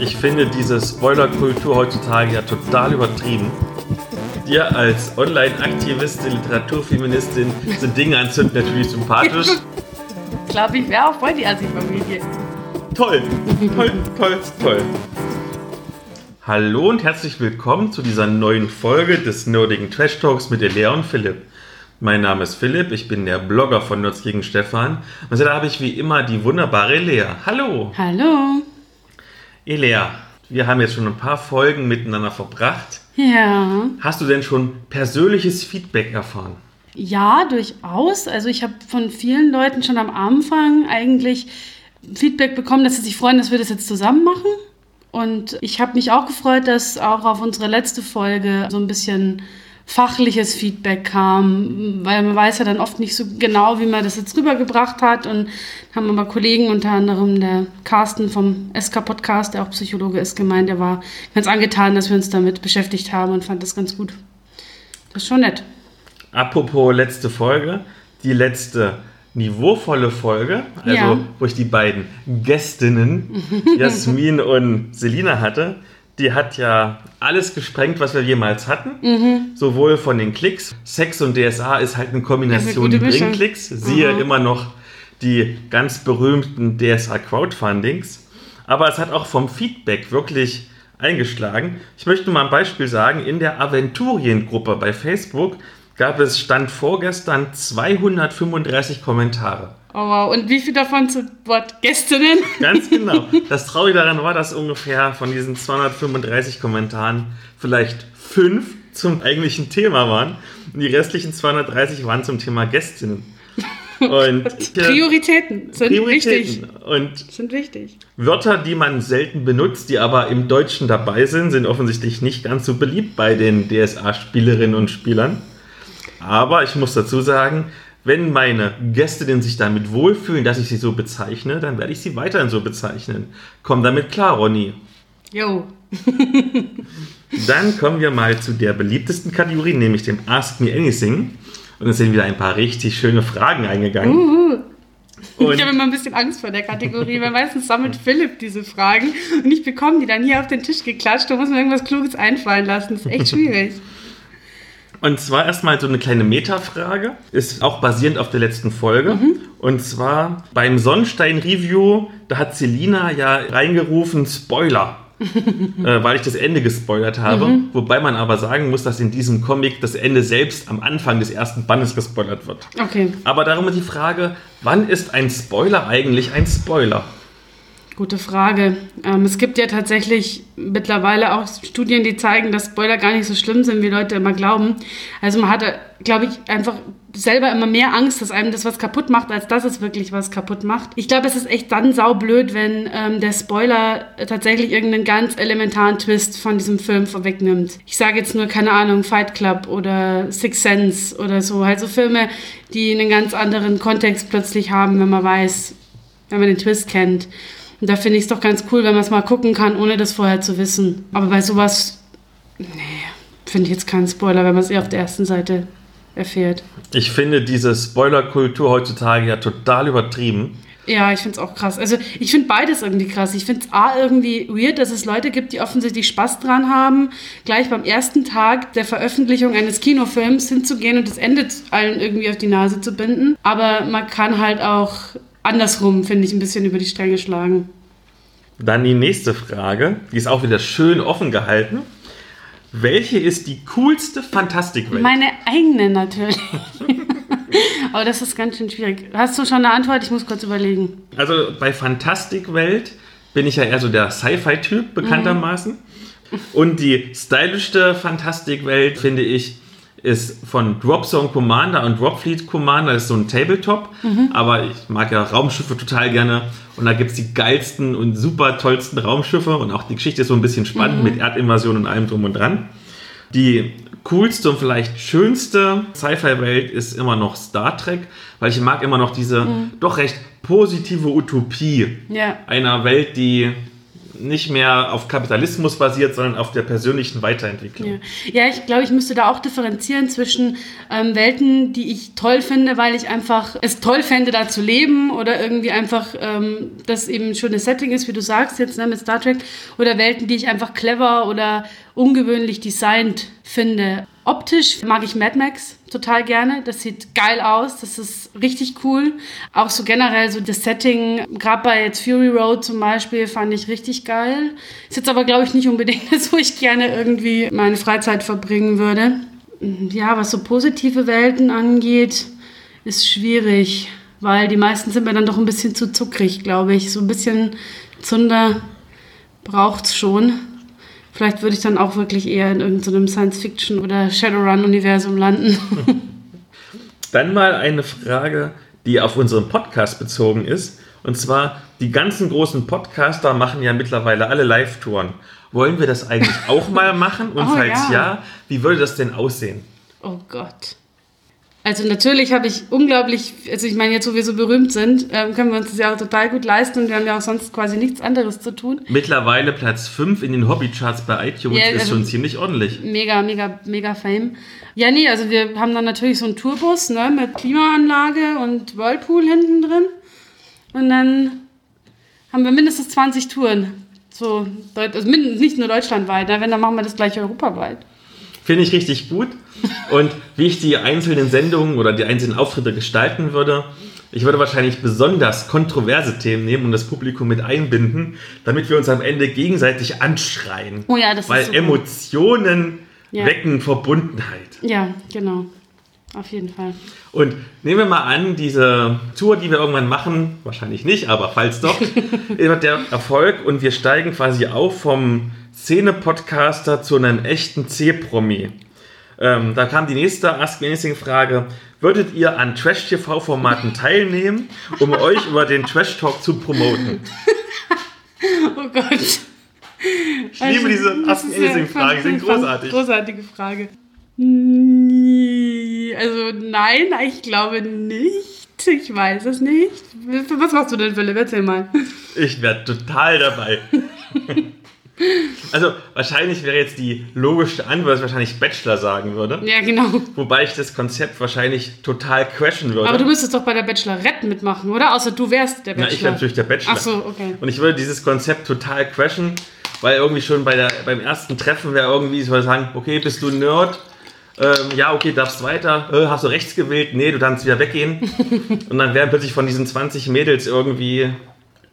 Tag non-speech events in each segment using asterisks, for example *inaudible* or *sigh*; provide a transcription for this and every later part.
Ich finde diese Spoilerkultur heutzutage ja total übertrieben. Dir als Online-Aktivistin, Literaturfeministin sind Dinge anzünden natürlich sympathisch. Ich glaube, ich wäre auch voll die Assi-Familie. Toll, toll, toll, toll. Hallo und herzlich willkommen zu dieser neuen Folge des nerdigen Trash Talks mit Elea und Philipp. Mein Name ist Philipp, ich bin der Blogger von Nerds gegen Stefan. Und da habe ich wie immer die wunderbare Elea. Hallo. Hallo. Elea, wir haben jetzt schon ein paar Folgen miteinander verbracht. Ja. Hast du denn schon persönliches Feedback erfahren? Ja, durchaus. Also ich habe von vielen Leuten schon am Anfang eigentlich Feedback bekommen, dass sie sich freuen, dass wir das jetzt zusammen machen. Und ich habe mich auch gefreut, dass auch auf unsere letzte Folge so ein bisschen fachliches Feedback kam, weil man weiß ja dann oft nicht so genau, wie man das jetzt rübergebracht hat. Und haben aber Kollegen, unter anderem der Carsten vom SK-Podcast, der auch Psychologe ist, gemeint, der war ganz angetan, dass wir uns damit beschäftigt haben und fand das ganz gut. Das ist schon nett. Apropos letzte Folge, die letzte niveauvolle Folge, also Ja. wo ich die beiden Gästinnen, *laughs* Jasmin und Selina hatte, die hat ja alles gesprengt, was wir jemals hatten. Mhm. Sowohl von den Klicks. Sex und DSA ist halt eine Kombination, die Mischung. Klicks. Siehe Mhm. immer noch die ganz berühmten DSA Crowdfundings. Aber es hat auch vom Feedback wirklich eingeschlagen. Ich möchte mal ein Beispiel sagen. In der Aventuriengruppe bei Facebook gab es, stand vorgestern, 235 Kommentare. Oh wow. Und wie viel davon zu Wort Gästinnen? *laughs* Ganz genau. *laughs* Das Traurige daran war, dass ungefähr von diesen 235 Kommentaren vielleicht fünf zum eigentlichen Thema waren und die restlichen 230 waren zum Thema Gästinnen. *laughs* Und äh, Prioritäten sind wichtig. Prioritäten. Und Sind wichtig. Wörter, die man selten benutzt, die aber im Deutschen dabei sind, sind offensichtlich nicht ganz so beliebt bei den DSA-Spielerinnen und Spielern. Aber ich muss dazu sagen, wenn meine Gästinnen sich damit wohlfühlen, dass ich sie so bezeichne, dann werde ich sie weiterhin so bezeichnen. Komm damit klar, Ronny. Jo. Dann kommen wir mal zu der beliebtesten Kategorie, nämlich dem Ask Me Anything. Und es sind wieder ein paar richtig schöne Fragen eingegangen. Uhu. Und Ich habe immer ein bisschen Angst vor der Kategorie, weil meistens sammelt Philipp diese Fragen und ich bekomme die dann hier auf den Tisch geklatscht. Da muss man irgendwas Kluges einfallen lassen. Das ist echt schwierig. Und zwar erstmal so eine kleine Metafrage, ist auch basierend auf der letzten Folge. Und zwar beim Sonnenstein-Review, da hat Selina ja reingerufen, Spoiler. *laughs* äh, weil ich das Ende gespoilert habe. Wobei man aber sagen muss, dass in diesem Comic das Ende selbst am Anfang des ersten Bandes gespoilert wird. Okay, Aber darum ist die Frage, wann ist ein Spoiler eigentlich ein Spoiler? Gute Frage. Ähm, es gibt ja tatsächlich mittlerweile auch Studien, die zeigen, dass Spoiler gar nicht so schlimm sind, wie Leute immer glauben. Also man hatte, glaube ich, einfach selber immer mehr Angst, dass einem das was kaputt macht, als dass es wirklich was kaputt macht. Ich glaube, es ist echt dann saublöd, wenn ähm, der Spoiler tatsächlich irgendeinen ganz elementaren Twist von diesem Film vorwegnimmt. Ich sage jetzt nur, keine Ahnung, Fight Club oder Six Sense oder so. Halt so Filme, die einen ganz anderen Kontext plötzlich haben, wenn man weiß, wenn man den Twist kennt. Und da finde ich es doch ganz cool, wenn man es mal gucken kann, ohne das vorher zu wissen. Aber bei sowas, nee, finde ich jetzt keinen Spoiler, wenn man es eher auf der ersten Seite erfährt. Ich finde diese Spoilerkultur heutzutage ja total übertrieben. Ja, ich finde es auch krass. Also ich finde beides irgendwie krass. Ich finde es A irgendwie weird, dass es Leute gibt, die offensichtlich Spaß dran haben, gleich beim ersten Tag der Veröffentlichung eines Kinofilms hinzugehen und das Ende allen irgendwie auf die Nase zu binden. Aber man kann halt auch andersrum, finde ich, ein bisschen über die Stränge schlagen. Dann die nächste Frage, die ist auch wieder schön offen gehalten. Welche ist die coolste Fantastikwelt? Meine eigene natürlich. Aber *laughs* das ist ganz schön schwierig. Hast du schon eine Antwort? Ich muss kurz überlegen. Also bei Fantastikwelt bin ich ja eher so der Sci-Fi-Typ bekanntermaßen. Und die stylischste Fantastikwelt, finde ich, ist von Dropzone Commander und Dropfleet Commander. Das ist so ein Tabletop. Aber ich mag ja Raumschiffe total gerne. Und da gibt es die geilsten und super tollsten Raumschiffe. Und auch die Geschichte ist so ein bisschen spannend mit Erdinvasion und allem drum und dran. Die coolste und vielleicht schönste Sci-Fi-Welt ist immer noch Star Trek, weil ich mag immer noch diese doch recht positive Utopie Ja. einer Welt, die nicht mehr auf Kapitalismus basiert, sondern auf der persönlichen Weiterentwicklung. Ja, ja ich glaube, ich müsste da auch differenzieren zwischen ähm, Welten, die ich toll finde, weil ich einfach es toll fände, da zu leben oder irgendwie einfach ähm, das eben ein schönes Setting ist, wie du sagst jetzt ne, mit Star Trek, oder Welten, die ich einfach clever oder ungewöhnlich designt finde. Optisch mag ich Mad Max total gerne. Das sieht geil aus. Das ist richtig cool. Auch so generell so das Setting, gerade bei jetzt Fury Road zum Beispiel, fand ich richtig geil. Ist jetzt aber, glaube ich, nicht unbedingt *laughs* das, wo ich gerne irgendwie meine Freizeit verbringen würde. Ja, was so positive Welten angeht, ist schwierig, weil die meisten sind mir dann doch ein bisschen zu zuckrig, glaube ich. So ein bisschen Zunder braucht es schon. Vielleicht würde ich dann auch wirklich eher in irgendeinem Science-Fiction- oder Shadowrun-Universum landen. *laughs* Dann mal eine Frage, die auf unseren Podcast bezogen ist. Und zwar, die ganzen großen Podcaster machen ja mittlerweile alle Live-Touren. Wollen wir das eigentlich auch mal machen? Und *laughs* Oh, falls ja. ja, wie würde das denn aussehen? Oh Gott. Also natürlich habe ich unglaublich, also ich meine, jetzt wo wir so berühmt sind, ähm, können wir uns das ja auch total gut leisten und wir haben ja auch sonst quasi nichts anderes zu tun. Mittlerweile Platz 5 in den Hobbycharts bei iTunes Ja, ist also- schon ziemlich ordentlich. Mega, mega, mega Fame. Ja, nee, also wir haben dann natürlich so einen Tourbus ne, mit Klimaanlage und Whirlpool hinten drin. Und dann haben wir mindestens 20 Touren. So, also nicht nur deutschlandweit, ne, wenn, dann machen wir das gleich europaweit. Finde ich richtig gut. Und wie ich die einzelnen Sendungen oder die einzelnen Auftritte gestalten würde, ich würde wahrscheinlich besonders kontroverse Themen nehmen und das Publikum mit einbinden, damit wir uns am Ende gegenseitig anschreien. Oh ja, das ist Weil. Emotionen Ja. wecken Verbundenheit. Ja, genau. Auf jeden Fall. Und nehmen wir mal an, diese Tour, die wir irgendwann machen, wahrscheinlich nicht, aber falls doch, *laughs* wird der Erfolg und wir steigen quasi auf vom Szene-Podcaster zu einem echten C-Promi. Ähm, da kam die nächste Ask Me Anything-Frage. Würdet ihr an Trash-TV-Formaten *laughs* teilnehmen, um euch über den Trash-Talk zu promoten? *laughs* Oh Gott. Ich liebe diese Ask Me Anything-Fragen, die sind großartig. Großartige Frage. Also nein, ich glaube nicht. Ich weiß es nicht. Was machst du denn, Philipp? Erzähl mal. Ich wäre total dabei. Also wahrscheinlich wäre jetzt die logische Antwort, dass ich wahrscheinlich Bachelor sagen würde. Ja, genau. Wobei ich das Konzept wahrscheinlich total crashen würde. Aber du müsstest doch bei der Bachelorette mitmachen, oder? Außer du wärst der Na, Bachelor. ich wäre natürlich der Bachelor. Ach so, okay. Und ich würde dieses Konzept total crashen, weil irgendwie schon bei der, beim ersten Treffen wäre irgendwie, ich würde sagen, okay, bist du Nerd? Ähm, ja, okay, darfst weiter. Äh, hast du rechts gewählt? Nee, du darfst wieder weggehen. *laughs* Und dann wären plötzlich von diesen 20 Mädels irgendwie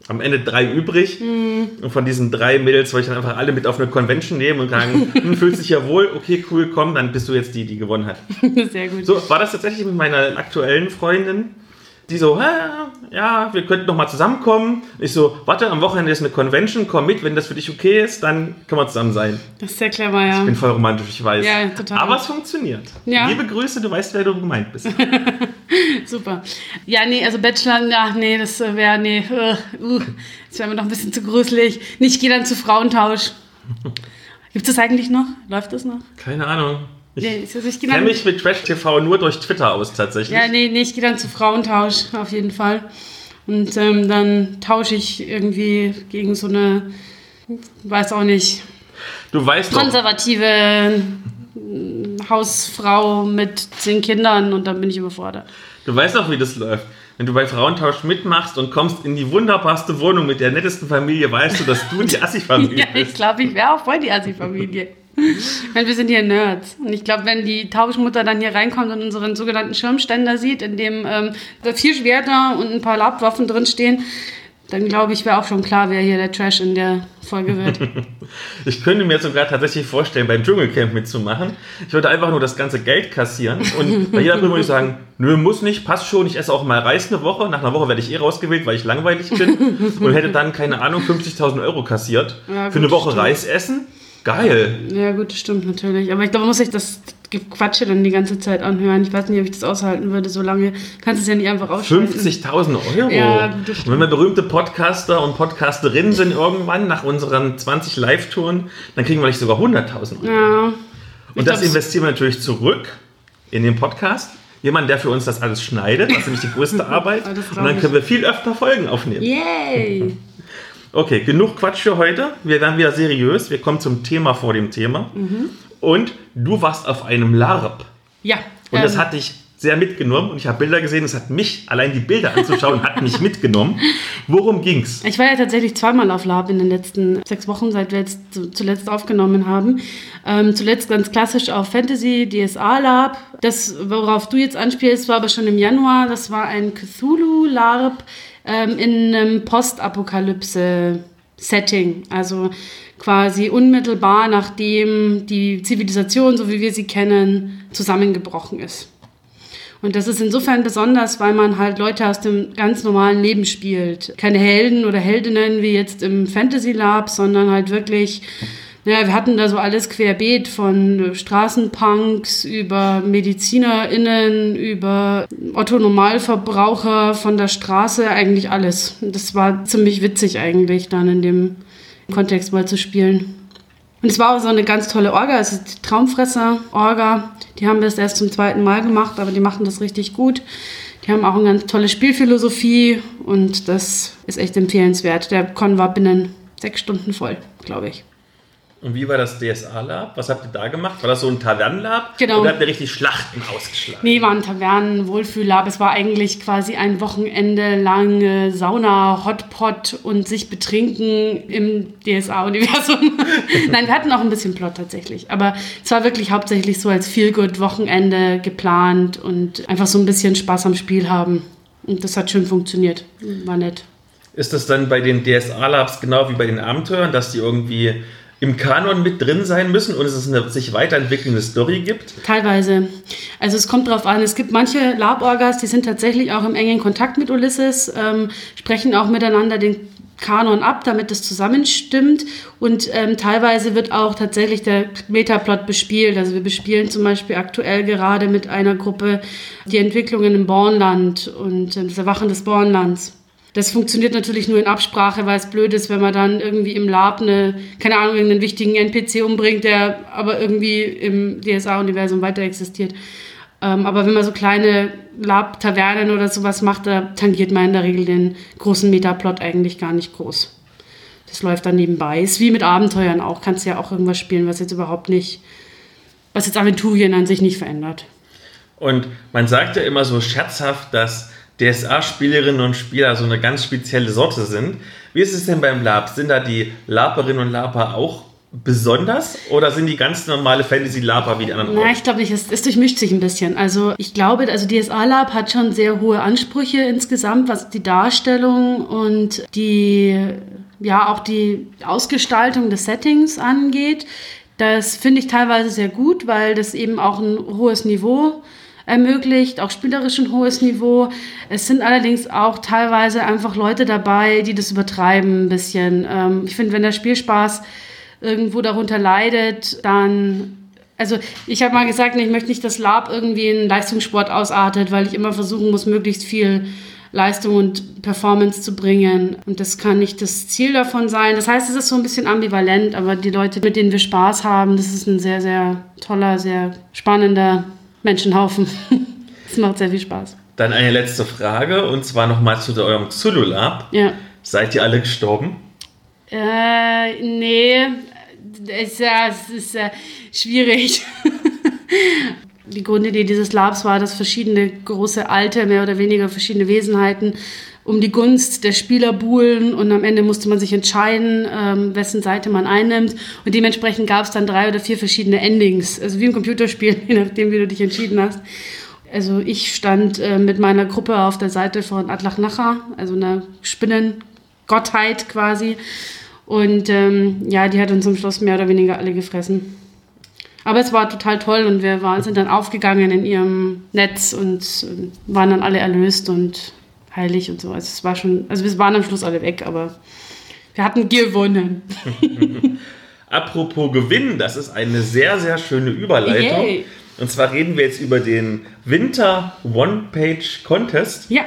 am Ende drei übrig. Mhm. Und von diesen drei Mädels wollte ich dann einfach alle mit auf eine Convention nehmen und sagen, *laughs* hm, fühlst dich ja wohl, okay, cool, komm, dann bist du jetzt die, die gewonnen hat. *laughs* Sehr gut. So, war das tatsächlich mit meiner aktuellen Freundin, die so, "Hä, ja, wir könnten noch mal zusammenkommen. Ich so, warte, am Wochenende ist eine Convention, komm mit, wenn das für dich okay ist, dann können wir zusammen sein. Das ist sehr clever, ja. Ich bin voll romantisch, ich weiß. Ja, total. Aber es funktioniert. Ja. Liebe Grüße, du weißt, wer du gemeint bist. *laughs* Super. Ja, nee, also Bachelor, ja, nee, das wäre, nee, äh, uh, das wäre mir noch ein bisschen zu gruselig. Nee, ich gehe dann zu Frauentausch. *laughs* Gibt es das eigentlich noch? Läuft das noch? Keine Ahnung. Ich Nee, kenne mich mit Trash TV nur durch Twitter aus, tatsächlich. ja, nee, nee, ich gehe dann zu Frauentausch, auf jeden Fall. Und ähm, dann tausche ich irgendwie gegen so eine, weiß auch nicht, Du weißt doch, konservative mm, Hausfrau mit zehn Kindern und dann bin ich überfordert. du weißt doch, wie das läuft. Wenn du bei Frauentausch mitmachst und kommst in die wunderbarste Wohnung mit der nettesten Familie, weißt du, dass du die *laughs* Assi-Familie Ja, ich bist. glaube, ich wäre auch voll die Assi-Familie. Meine, wir sind hier Nerds. Und ich glaube, wenn die Tauschmutter dann hier reinkommt und unseren sogenannten Schirmständer sieht, in dem ähm, da vier Schwerter und ein paar Labwaffen drinstehen, dann glaube ich, wäre auch schon klar, wer hier der Trash in der Folge wird. *laughs* Ich könnte mir sogar tatsächlich vorstellen, beim Dschungelcamp mitzumachen. Ich würde einfach nur das ganze Geld kassieren und *laughs* bei jeder Prüfung würde ich sagen, nö, muss nicht, passt schon, ich esse auch mal Reis eine Woche. Nach einer Woche werde ich eh rausgewählt, weil ich langweilig bin *laughs* und hätte dann, keine Ahnung, 50.000 Euro kassiert. Ja, Für eine Woche stimmt. Reis essen? Geil. ja, gut, das stimmt natürlich. Aber ich glaube, muss sich das Quatsche dann die ganze Zeit anhören. Ich weiß nicht, ob ich das aushalten würde, so lange. Kannst du es ja nicht einfach ausschalten. 50.000 Euro. Ja, und wenn wir berühmte Podcaster und Podcasterinnen sind irgendwann nach unseren 20 Live-Touren, dann kriegen wir nicht sogar 100.000 Euro. Ja. Und das investieren wir natürlich zurück in den Podcast. Jemand, der für uns das alles schneidet, das ist nämlich die größte *laughs* Arbeit. Und dann ich. können wir viel öfter Folgen aufnehmen. Yay! Okay, genug Quatsch für heute. Wir werden wieder seriös. Wir kommen zum Thema vor dem Thema. Und du warst auf einem LARP. Ja. Und das ähm, hat dich sehr mitgenommen. Und ich habe Bilder gesehen, es hat mich, allein die Bilder anzuschauen, hat mich mitgenommen. Worum ging's? Ich war ja tatsächlich zweimal auf Lab in den letzten sechs Wochen, seit wir jetzt zu- zuletzt aufgenommen haben. Ähm, zuletzt ganz klassisch auf Fantasy, DSA Lab. Das, worauf du jetzt anspielst, war aber schon im Januar. Das war ein Cthulhu Larp ähm, in einem Postapokalypse-Setting. Also quasi unmittelbar nachdem die Zivilisation, so wie wir sie kennen, zusammengebrochen ist. Und das ist insofern besonders, weil man halt Leute aus dem ganz normalen Leben spielt. Keine Helden oder Heldinnen wie jetzt im Fantasy Lab, sondern halt wirklich, naja, wir hatten da so alles querbeet von Straßenpunks über MedizinerInnen, über Otto-Normalverbraucher von der Straße, eigentlich alles. Das war ziemlich witzig eigentlich dann in dem Kontext mal zu spielen. Und es war auch so eine ganz tolle Orga, es ist die Traumfresser-Orga. Die haben das erst zum zweiten Mal gemacht, aber die machen das richtig gut. Die haben auch eine ganz tolle Spielphilosophie und das ist echt empfehlenswert. Der Con war binnen sechs Stunden voll, glaube ich. Und wie war das DSA-Lab? Was habt ihr da gemacht? War das so ein Tavernenlab? Genau. Oder habt ihr richtig Schlachten ausgeschlagen? Nee, war ein Tavernen, Wohlfühllab. Es war eigentlich quasi ein Wochenende lang Sauna, Hotpot und sich betrinken im DSA-Universum. *laughs* Nein, wir hatten auch ein bisschen Plot tatsächlich. Aber es war wirklich hauptsächlich so als Feel-Good-Wochenende geplant und einfach so ein bisschen Spaß am Spiel haben. Und das hat schön funktioniert. War nett. Ist das dann bei den DSA-Labs genau wie bei den Abenteuern, dass die irgendwie im Kanon mit drin sein müssen und es eine sich weiterentwickelnde Story gibt? Teilweise. Also es kommt drauf an. Es gibt manche Lab-Orgas, die sind tatsächlich auch im engen Kontakt mit Ulysses, ähm, sprechen auch miteinander den Kanon ab, damit es zusammenstimmt. Und ähm, teilweise wird auch tatsächlich der Metaplot bespielt. Also wir bespielen zum Beispiel aktuell gerade mit einer Gruppe die Entwicklungen im Bornland und äh, das Erwachen des Bornlands. Das funktioniert natürlich nur in Absprache, weil es blöd ist, wenn man dann irgendwie im Lab eine, keine Ahnung, irgendeinen wichtigen NPC umbringt, der aber irgendwie im DSA-Universum weiter existiert. Ähm, aber wenn man so kleine Lab-Tavernen oder sowas macht, da tangiert man in der Regel den großen Metaplot eigentlich gar nicht groß. Das läuft dann nebenbei. Ist wie mit Abenteuern auch. Kannst ja auch irgendwas spielen, was jetzt überhaupt nicht, was jetzt Aventurien an sich nicht verändert. Und man sagt ja immer so scherzhaft, dass DSA-Spielerinnen und Spieler so eine ganz spezielle Sorte sind. Wie ist es denn beim Lab? Sind da die Laperinnen und Laper auch besonders oder sind die ganz normale Fantasy-Laper wie die anderen Na, auch? ich glaube nicht, es, es durchmischt sich ein bisschen. Also ich glaube, also DSA Lab hat schon sehr hohe Ansprüche insgesamt, was die Darstellung und die, ja, auch die Ausgestaltung des Settings angeht. Das finde ich teilweise sehr gut, weil das eben auch ein hohes Niveau ermöglicht, auch spielerisch ein hohes Niveau. Es sind allerdings auch teilweise einfach Leute dabei, die das übertreiben ein bisschen. Ähm, ich finde, wenn der Spielspaß irgendwo darunter leidet, dann. Also ich habe mal gesagt, ich möchte nicht, dass Lab irgendwie in Leistungssport ausartet, weil ich immer versuchen muss, möglichst viel Leistung und Performance zu bringen. Und das kann nicht das Ziel davon sein. Das heißt, es ist so ein bisschen ambivalent, aber die Leute, mit denen wir Spaß haben, das ist ein sehr, sehr toller, sehr spannender Menschenhaufen. *laughs* Es macht sehr viel Spaß. Dann eine letzte Frage und zwar nochmal zu eurem Zulu-Lab. Ja. Seid ihr alle gestorben? Äh, nee, es es ist äh, schwierig. *laughs* Die Grundidee dieses Labs war, dass verschiedene große alte, mehr oder weniger verschiedene Wesenheiten um die Gunst der Spieler buhlen und am Ende musste man sich entscheiden, ähm, wessen Seite man einnimmt und dementsprechend gab es dann drei oder vier verschiedene Endings, also wie im Computerspiel, *laughs* je nachdem, wie du dich entschieden hast. Also ich stand äh, mit meiner Gruppe auf der Seite von Atlach Nacha, also einer Spinnengottheit quasi. Und ähm, ja, die hat uns zum Schluss mehr oder weniger alle gefressen. Aber es war total toll und wir waren, sind dann aufgegangen in ihrem Netz und waren dann alle erlöst und heilig und so. Also es war schon, also wir waren am Schluss alle weg, aber wir hatten gewonnen. *laughs* Apropos Gewinn, das ist eine sehr, sehr schöne Überleitung. Yay. Und zwar reden wir jetzt über den Winter One-Page Contest. Ja,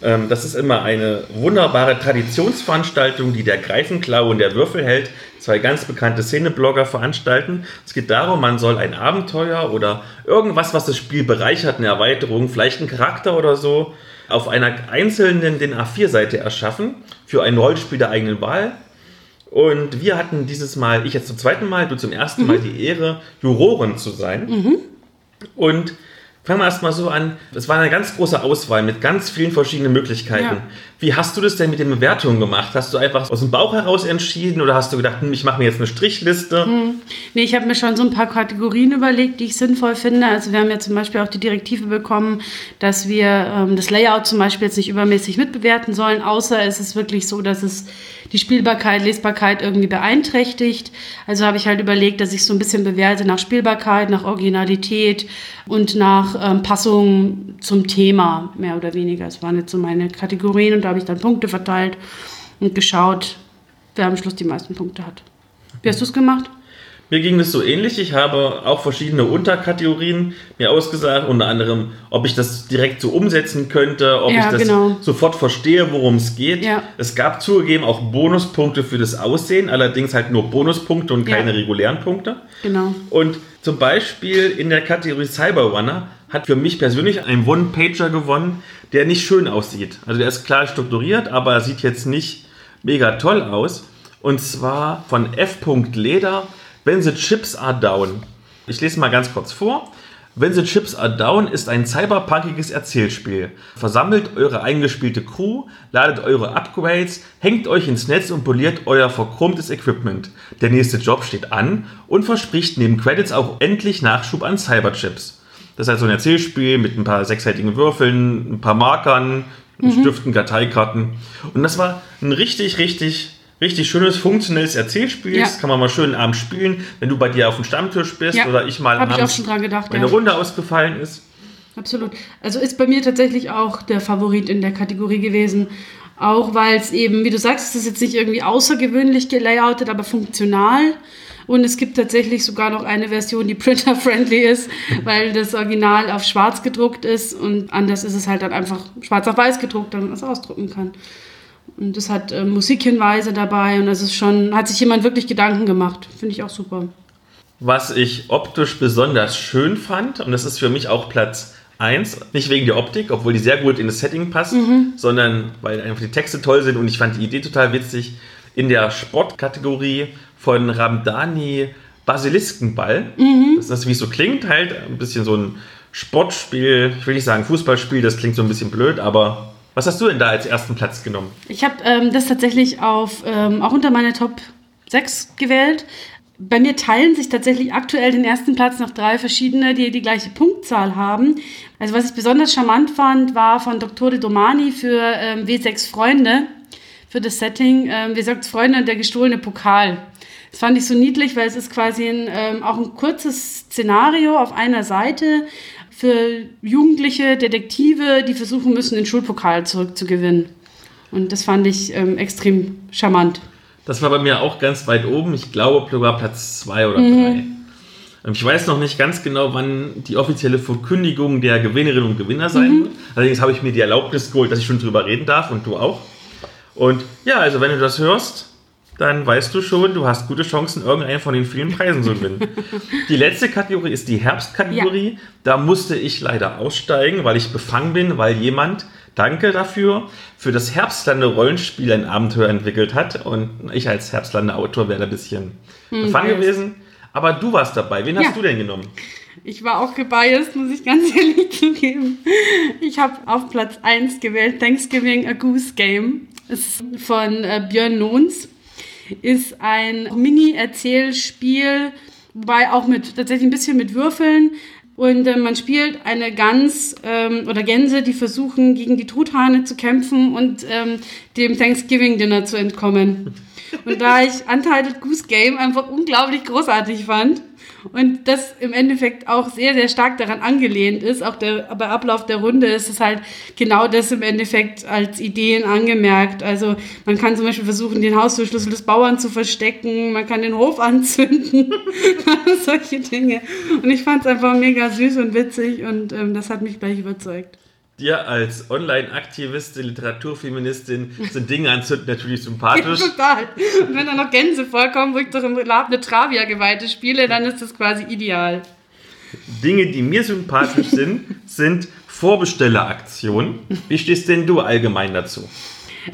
das ist immer eine wunderbare Traditionsveranstaltung, die der Greifenklau und der Würfelheld, zwei ganz bekannte Szeneblogger, veranstalten. Es geht darum, man soll ein Abenteuer oder irgendwas, was das Spiel bereichert, eine Erweiterung, vielleicht einen Charakter oder so, auf einer einzelnen den A4-Seite erschaffen für ein Rollspiel der eigenen Wahl. Und wir hatten dieses Mal, ich jetzt zum zweiten Mal, du zum ersten mhm. Mal die Ehre, Juroren zu sein. Mhm. Und Fangen wir erstmal so an. Es war eine ganz große Auswahl mit ganz vielen verschiedenen Möglichkeiten. Ja. Wie hast du das denn mit den Bewertungen gemacht? Hast du einfach aus dem Bauch heraus entschieden oder hast du gedacht, hm, ich mache mir jetzt eine Strichliste? Hm. Nee, ich habe mir schon so ein paar Kategorien überlegt, die ich sinnvoll finde. Also wir haben ja zum Beispiel auch die Direktive bekommen, dass wir ähm, das Layout zum Beispiel jetzt nicht übermäßig mitbewerten sollen, außer es ist wirklich so, dass es die Spielbarkeit, Lesbarkeit irgendwie beeinträchtigt. Also habe ich halt überlegt, dass ich so ein bisschen bewerte nach Spielbarkeit, nach Originalität und nach ähm, Passung zum Thema, mehr oder weniger. Das waren jetzt so meine Kategorien und habe ich dann Punkte verteilt und geschaut, wer am Schluss die meisten Punkte hat. Wie hast du es gemacht? Mir ging es so ähnlich. Ich habe auch verschiedene Unterkategorien mir ausgesagt, unter anderem, ob ich das direkt so umsetzen könnte, ob ja, ich das genau. sofort verstehe, worum es geht. Ja. Es gab zugegeben auch Bonuspunkte für das Aussehen, allerdings halt nur Bonuspunkte und keine ja. regulären Punkte. Genau. Und zum Beispiel in der Kategorie Cyberrunner hat für mich persönlich ein One-Pager gewonnen, der nicht schön aussieht. Also der ist klar strukturiert, aber er sieht jetzt nicht mega toll aus. Und zwar von F. Leder When the Chips Are Down. Ich lese mal ganz kurz vor. When the Chips Are Down ist ein cyberpunkiges Erzählspiel. Versammelt eure eingespielte Crew, ladet eure Upgrades, hängt euch ins Netz und poliert euer verchromtes Equipment. Der nächste Job steht an und verspricht neben Credits auch endlich Nachschub an Cyberchips. Das ist halt so ein Erzählspiel mit ein paar sechsseitigen Würfeln, ein paar Markern, mhm. Stiften, Karteikarten. Und das war ein richtig, richtig richtig schönes, funktionelles Erzählspiel. Ja. Das kann man mal schön abends spielen, wenn du bei dir auf dem Stammtisch bist ja. oder ich mal Hab abends, ich auch schon dran gedacht, wenn eine Runde ausgefallen ist. Absolut. Also ist bei mir tatsächlich auch der Favorit in der Kategorie gewesen. Auch weil es eben, wie du sagst, es ist jetzt nicht irgendwie außergewöhnlich gelayoutet, aber funktional. Und es gibt tatsächlich sogar noch eine Version, die printer-friendly ist, *laughs* weil das Original auf schwarz gedruckt ist und anders ist es halt dann einfach schwarz auf weiß gedruckt, damit man es ausdrucken kann. Und es hat äh, Musikhinweise dabei und es ist schon, hat sich jemand wirklich Gedanken gemacht. Finde ich auch super. Was ich optisch besonders schön fand, und das ist für mich auch Platz 1, nicht wegen der Optik, obwohl die sehr gut in das Setting passt, mhm. sondern weil einfach die Texte toll sind und ich fand die Idee total witzig. In der Sportkategorie von Ramdani Basiliskenball, mhm. das ist, wie es so klingt, halt ein bisschen so ein Sportspiel, ich will nicht sagen Fußballspiel, das klingt so ein bisschen blöd, aber was hast du denn da als ersten Platz genommen? Ich habe ähm, das tatsächlich auf, ähm, auch unter meine Top 6 gewählt. Bei mir teilen sich tatsächlich aktuell den ersten Platz noch drei verschiedene, die die gleiche Punktzahl haben. Also was ich besonders charmant fand, war von Dr. Domani für ähm, W6 Freunde, für das Setting, ähm, W6 Freunde und der gestohlene Pokal. Das fand ich so niedlich, weil es ist quasi ein, ähm, auch ein kurzes Szenario auf einer Seite, für jugendliche Detektive, die versuchen müssen, den Schulpokal zurückzugewinnen. Und das fand ich ähm, extrem charmant. Das war bei mir auch ganz weit oben. Ich glaube, sogar Platz zwei oder mhm. drei. Ähm, ich weiß noch nicht ganz genau, wann die offizielle Verkündigung der Gewinnerinnen und Gewinner sein mhm. wird. Allerdings habe ich mir die Erlaubnis geholt, dass ich schon drüber reden darf und du auch. Und ja, also wenn du das hörst, dann weißt du schon, du hast gute Chancen, irgendeinen von den vielen Preisen zu gewinnen. *laughs* die letzte Kategorie ist die Herbstkategorie. Ja. Da musste ich leider aussteigen, weil ich befangen bin, weil jemand, danke dafür, für das Herbstlande-Rollenspiel ein Abenteuer entwickelt hat. Und ich als Herbstlande-Autor wäre ein bisschen hm, befangen gewesen. Aber du warst dabei. Wen ja. hast du denn genommen? Ich war auch gebiased, muss ich ganz *laughs* ehrlich zugeben. Ich habe auf Platz 1 gewählt Thanksgiving A Goose Game. ist von äh, Björn Lohns ist ein Mini-Erzählspiel, wobei auch mit tatsächlich ein bisschen mit Würfeln. Und äh, man spielt eine Gans ähm, oder Gänse, die versuchen, gegen die Truthahne zu kämpfen und ähm, dem Thanksgiving-Dinner zu entkommen. Und da ich Untitled Goose Game einfach unglaublich großartig fand, und das im Endeffekt auch sehr, sehr stark daran angelehnt ist. Auch der, bei Ablauf der Runde ist es halt genau das im Endeffekt als Ideen angemerkt. Also man kann zum Beispiel versuchen, den Haustürschlüssel des Bauern zu verstecken, man kann den Hof *laughs* anzünden, *laughs* solche Dinge. Und ich fand es einfach mega süß und witzig und ähm, das hat mich gleich überzeugt. Dir als Online-Aktivistin, Literaturfeministin sind Dinge anzünden natürlich sympathisch. *laughs* Total. Und wenn da noch Gänse vorkommen, wo ich doch im Lab eine Travia-Geweihte spiele, dann ist das quasi ideal. Dinge, die mir sympathisch *laughs* sind, sind Vorbestelleraktionen. Wie stehst denn du allgemein dazu?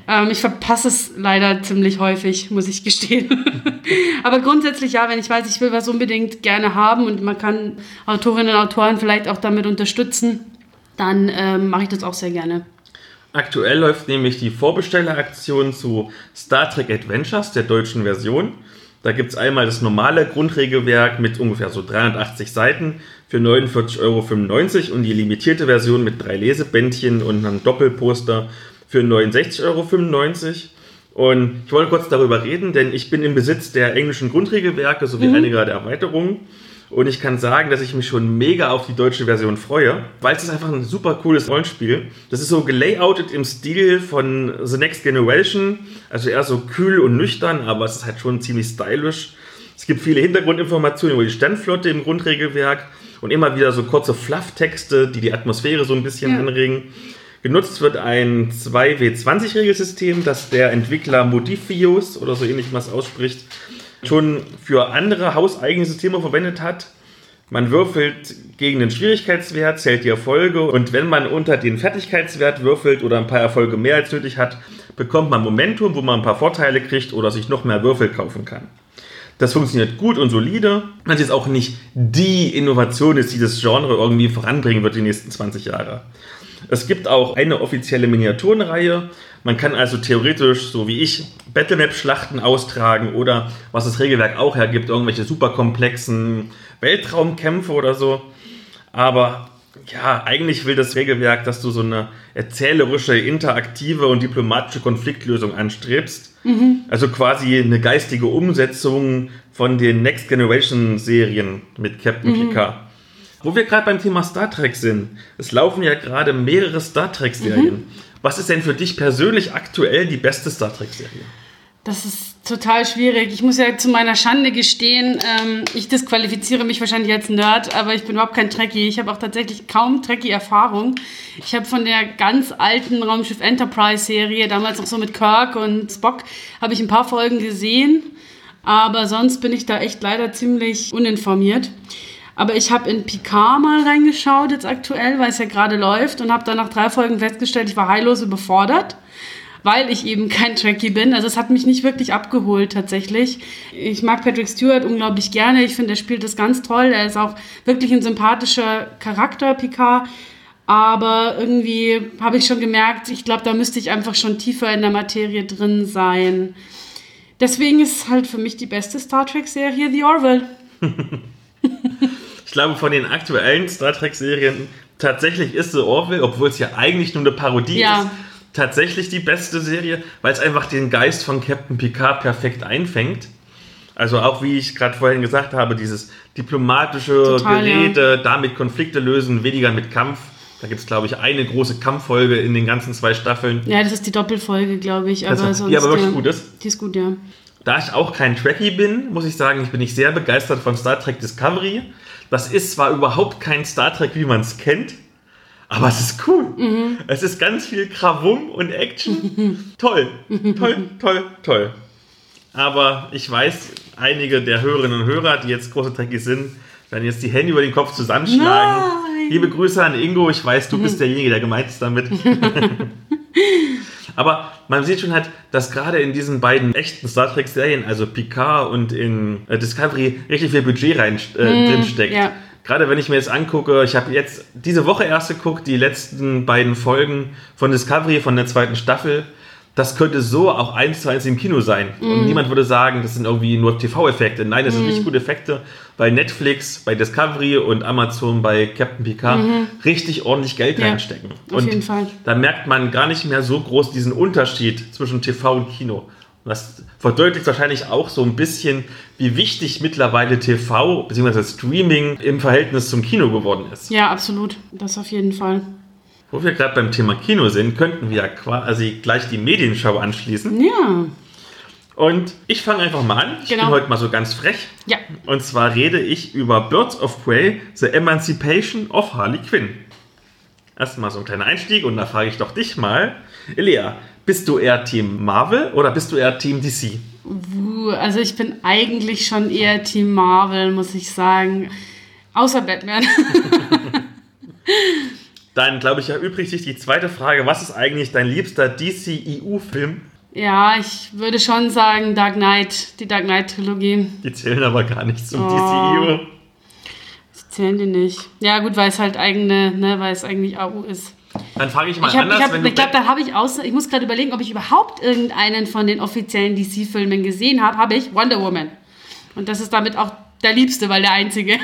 Ähm, ich verpasse es leider ziemlich häufig, muss ich gestehen. *laughs* Aber grundsätzlich ja, wenn ich weiß, ich will was unbedingt gerne haben und man kann Autorinnen und Autoren vielleicht auch damit unterstützen, dann ähm, mache ich das auch sehr gerne. Aktuell läuft nämlich die Vorbestelleraktion zu Star Trek Adventures, der deutschen Version. Da gibt es einmal das normale Grundregelwerk mit ungefähr so 380 Seiten für 49,95 Euro und die limitierte Version mit drei Lesebändchen und einem Doppelposter für 69,95 Euro. Und ich wollte kurz darüber reden, denn ich bin im Besitz der englischen Grundregelwerke sowie mhm. einiger der Erweiterungen. Und ich kann sagen, dass ich mich schon mega auf die deutsche Version freue, weil es ist einfach ein super cooles Rollenspiel. Das ist so gelayoutet im Stil von The Next Generation, also eher so kühl und nüchtern, aber es ist halt schon ziemlich stylisch. Es gibt viele Hintergrundinformationen über die Sternflotte im Grundregelwerk und immer wieder so kurze Fluff-Texte, die die Atmosphäre so ein bisschen ja. anregen. Genutzt wird ein 2W20-Regelsystem, das der Entwickler Modifius oder so ähnlich was ausspricht, schon für andere hauseigene Systeme verwendet hat. Man würfelt gegen den Schwierigkeitswert, zählt die Erfolge und wenn man unter den Fertigkeitswert würfelt oder ein paar Erfolge mehr als nötig hat, bekommt man Momentum, wo man ein paar Vorteile kriegt oder sich noch mehr Würfel kaufen kann. Das funktioniert gut und solide. Das ist auch nicht die Innovation ist, die das Genre irgendwie voranbringen wird die nächsten 20 Jahre. Es gibt auch eine offizielle Miniaturenreihe. Man kann also theoretisch, so wie ich, Battlemap-Schlachten austragen oder, was das Regelwerk auch hergibt, irgendwelche superkomplexen Weltraumkämpfe oder so. Aber ja, eigentlich will das Regelwerk, dass du so eine erzählerische, interaktive und diplomatische Konfliktlösung anstrebst. Mhm. Also quasi eine geistige Umsetzung von den Next Generation Serien mit Captain mhm. Picard. Wo wir gerade beim Thema Star Trek sind, es laufen ja gerade mehrere Star Trek-Serien. Mhm. Was ist denn für dich persönlich aktuell die beste Star Trek-Serie? Das ist total schwierig. Ich muss ja zu meiner Schande gestehen, ähm, ich disqualifiziere mich wahrscheinlich als Nerd, aber ich bin überhaupt kein Trekkie. Ich habe auch tatsächlich kaum Trekkie-Erfahrung. Ich habe von der ganz alten Raumschiff Enterprise-Serie, damals noch so mit Kirk und Spock, habe ich ein paar Folgen gesehen. Aber sonst bin ich da echt leider ziemlich uninformiert. Aber ich habe in Picard mal reingeschaut, jetzt aktuell, weil es ja gerade läuft, und habe dann nach drei Folgen festgestellt, ich war heillos überfordert weil ich eben kein Trekkie bin. Also es hat mich nicht wirklich abgeholt tatsächlich. Ich mag Patrick Stewart unglaublich gerne. Ich finde, er spielt das ganz toll. Er ist auch wirklich ein sympathischer Charakter, Picard. Aber irgendwie habe ich schon gemerkt, ich glaube, da müsste ich einfach schon tiefer in der Materie drin sein. Deswegen ist halt für mich die beste Star Trek-Serie The Orville. ich glaube, von den aktuellen Star Trek-Serien tatsächlich ist The Orville, obwohl es ja eigentlich nur eine Parodie ja. ist, tatsächlich die beste Serie, weil es einfach den Geist von Captain Picard perfekt einfängt. Also auch wie ich gerade vorhin gesagt habe, dieses diplomatische Total, Gerede, ja. damit Konflikte lösen, weniger mit Kampf. Da gibt es, glaube ich, eine große Kampffolge in den ganzen zwei Staffeln. Ja, das ist die Doppelfolge, glaube ich. Aber also, sonst, die aber wirklich ja, gut ist. Die ist gut, ja. Da ich auch kein Trekkie bin, muss ich sagen, ich bin ich sehr begeistert von Star Trek Discovery. Das ist zwar überhaupt kein Star Trek, wie man es kennt, aber es ist cool. Mhm. Es ist ganz viel Krawum und Action. *laughs* toll, toll, toll, toll. Aber ich weiß, einige der Hörerinnen und Hörer, die jetzt große Trekkies sind, werden jetzt die Hände über den Kopf zusammenschlagen. Nein. Liebe Grüße an Ingo, ich weiß, du bist derjenige, der gemeint ist damit. *laughs* Aber man sieht schon halt, dass gerade in diesen beiden echten Star Trek-Serien, also Picard und in äh, Discovery, richtig viel Budget rein, äh, mm, drin steckt. Ja. Gerade wenn ich mir jetzt angucke, ich habe jetzt diese Woche erst geguckt, die letzten beiden Folgen von Discovery von der zweiten Staffel das könnte so auch eins zu eins im Kino sein. Mm. Und niemand würde sagen, das sind irgendwie nur TV-Effekte. Nein, das mm. sind richtig gute Effekte, weil Netflix bei Discovery und Amazon bei Captain Picard mm richtig ordentlich Geld ja, reinstecken. Auf und jeden Fall. Da merkt man gar nicht mehr so groß diesen Unterschied zwischen TV und Kino. Das verdeutlicht wahrscheinlich auch so ein bisschen, wie wichtig mittlerweile TV bzw. Streaming im Verhältnis zum Kino geworden ist. Ja, absolut. Das auf jeden Fall. Wo wir gerade beim Thema Kino sind, könnten wir quasi gleich die Medienschau anschließen. Ja. Und ich fange einfach mal an. Ich genau. bin heute mal so ganz frech. Ja. Und zwar rede ich über Birds of Prey, The Emancipation of Harley Quinn. erstmal so ein kleiner Einstieg und da frage ich doch dich mal. Elia, bist du eher Team Marvel oder bist du eher Team DC? Also ich bin eigentlich schon eher Team Marvel, muss ich sagen. Außer Batman. *laughs* Dann glaube ich, erübrigt sich die zweite Frage. Was ist eigentlich dein liebster DC-EU-Film? Ja, ich würde schon sagen Dark Knight, die Dark Knight-Trilogie. Die zählen aber gar nicht zum oh. DC-EU. Die zählen die nicht. Ja, gut, weil es halt eigene, ne, weil es eigentlich AU ist. Dann frage ich mal ich hab, anders. Ich, hab, ich glaube, da habe ich außer, ich muss gerade überlegen, ob ich überhaupt irgendeinen von den offiziellen DC-Filmen gesehen habe. Habe ich Wonder Woman. Und das ist damit auch der liebste, weil der einzige.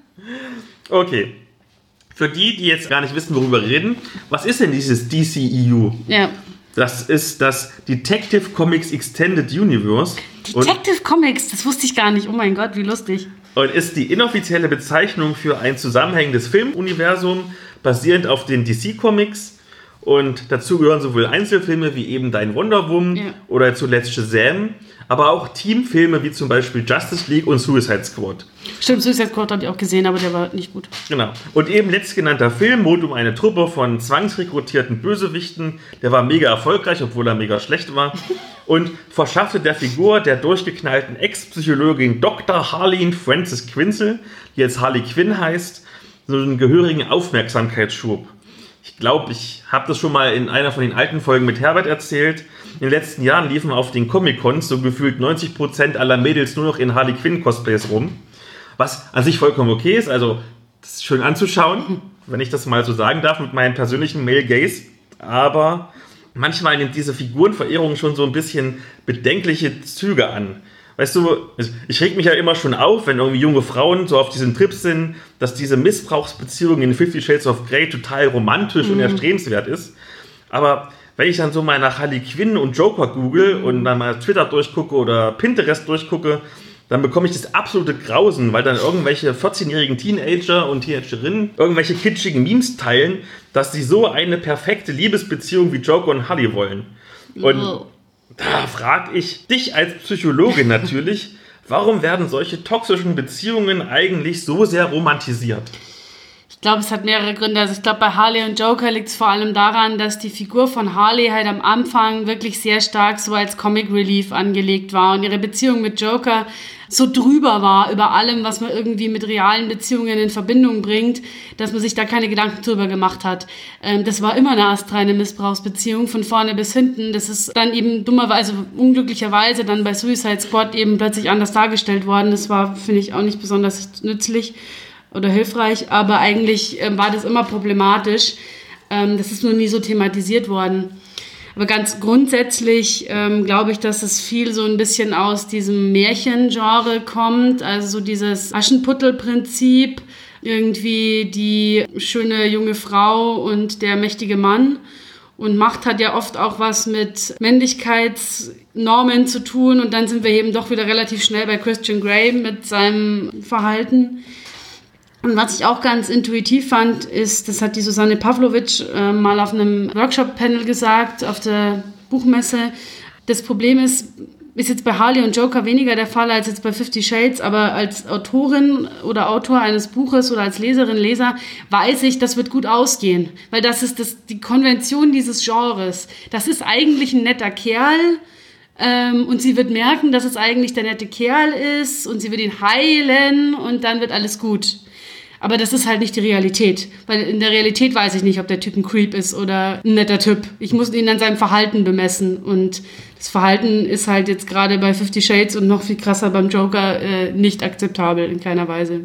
*laughs* okay. Für die, die jetzt gar nicht wissen, worüber wir reden, was ist denn dieses DCEU? Ja. Das ist das Detective Comics Extended Universe. Detective und Comics, das wusste ich gar nicht. Oh mein Gott, wie lustig. Und ist die inoffizielle Bezeichnung für ein zusammenhängendes Filmuniversum, basierend auf den DC Comics. Und dazu gehören sowohl Einzelfilme wie eben Dein Wonder Woman ja. oder zuletzt Shazam, aber auch Teamfilme wie zum Beispiel Justice League und Suicide Squad. Stimmt, Suicide Squad habe ich auch gesehen, aber der war nicht gut. Genau. Und eben letztgenannter Film rund um eine Truppe von zwangsrekrutierten Bösewichten. Der war mega erfolgreich, obwohl er mega schlecht war. und verschaffte der Figur der durchgeknallten Ex-Psychologin Dr. Harleen Francis Quinzel, die jetzt Harley Quinn heißt, so einen gehörigen Aufmerksamkeitsschub. Ich glaube, ich habe das schon mal in einer von den alten Folgen mit Herbert erzählt. In den letzten Jahren liefen auf den Comic-Cons so gefühlt 90% aller Mädels nur noch in Harley Quinn-Cosplays rum. Was an sich vollkommen okay ist, also das ist schön anzuschauen, wenn ich das mal so sagen darf, mit meinem persönlichen Male Gaze. Aber manchmal nimmt diese Figurenverehrung schon so ein bisschen bedenkliche Züge an. Weißt du, ich reg mich ja immer schon auf, wenn irgendwie junge Frauen so auf diesen Trip sind, dass diese Missbrauchsbeziehung in Fifty Shades of Grey total romantisch mhm. und erstrebenswert ist. Aber wenn ich dann so mal nach Harley Quinn und Joker google mhm. und dann mal Twitter durchgucke oder Pinterest durchgucke, dann bekomme ich das absolute Grausen, weil dann irgendwelche 14-jährigen Teenager und Teenagerinnen irgendwelche kitschigen Memes teilen, dass sie so eine perfekte Liebesbeziehung wie Joker und Harley wollen. Und. Da frage ich dich als Psychologin natürlich, warum werden solche toxischen Beziehungen eigentlich so sehr romantisiert? Ich glaube, es hat mehrere Gründe. Also ich glaube, bei Harley und Joker liegt es vor allem daran, dass die Figur von Harley halt am Anfang wirklich sehr stark so als Comic Relief angelegt war und ihre Beziehung mit Joker so drüber war über allem, was man irgendwie mit realen Beziehungen in Verbindung bringt, dass man sich da keine Gedanken drüber gemacht hat. Ähm, das war immer eine astreine Missbrauchsbeziehung von vorne bis hinten. Das ist dann eben dummerweise, unglücklicherweise dann bei Suicide Squad eben plötzlich anders dargestellt worden. Das war, finde ich, auch nicht besonders nützlich oder hilfreich, aber eigentlich äh, war das immer problematisch. Ähm, das ist nur nie so thematisiert worden. Aber ganz grundsätzlich ähm, glaube ich, dass es viel so ein bisschen aus diesem Märchengenre kommt, also so dieses Aschenputtel-Prinzip, irgendwie die schöne junge Frau und der mächtige Mann. Und Macht hat ja oft auch was mit Männlichkeitsnormen zu tun. Und dann sind wir eben doch wieder relativ schnell bei Christian Grey mit seinem Verhalten. Und was ich auch ganz intuitiv fand, ist, das hat die Susanne Pavlovic äh, mal auf einem Workshop-Panel gesagt, auf der Buchmesse. Das Problem ist, ist jetzt bei Harley und Joker weniger der Fall als jetzt bei Fifty Shades, aber als Autorin oder Autor eines Buches oder als Leserin, Leser weiß ich, das wird gut ausgehen, weil das ist das, die Konvention dieses Genres. Das ist eigentlich ein netter Kerl, ähm, und sie wird merken, dass es eigentlich der nette Kerl ist und sie wird ihn heilen und dann wird alles gut. Aber das ist halt nicht die Realität. Weil in der Realität weiß ich nicht, ob der Typ ein Creep ist oder ein netter Typ. Ich muss ihn an seinem Verhalten bemessen. Und das Verhalten ist halt jetzt gerade bei Fifty Shades und noch viel krasser beim Joker äh, nicht akzeptabel in keiner Weise.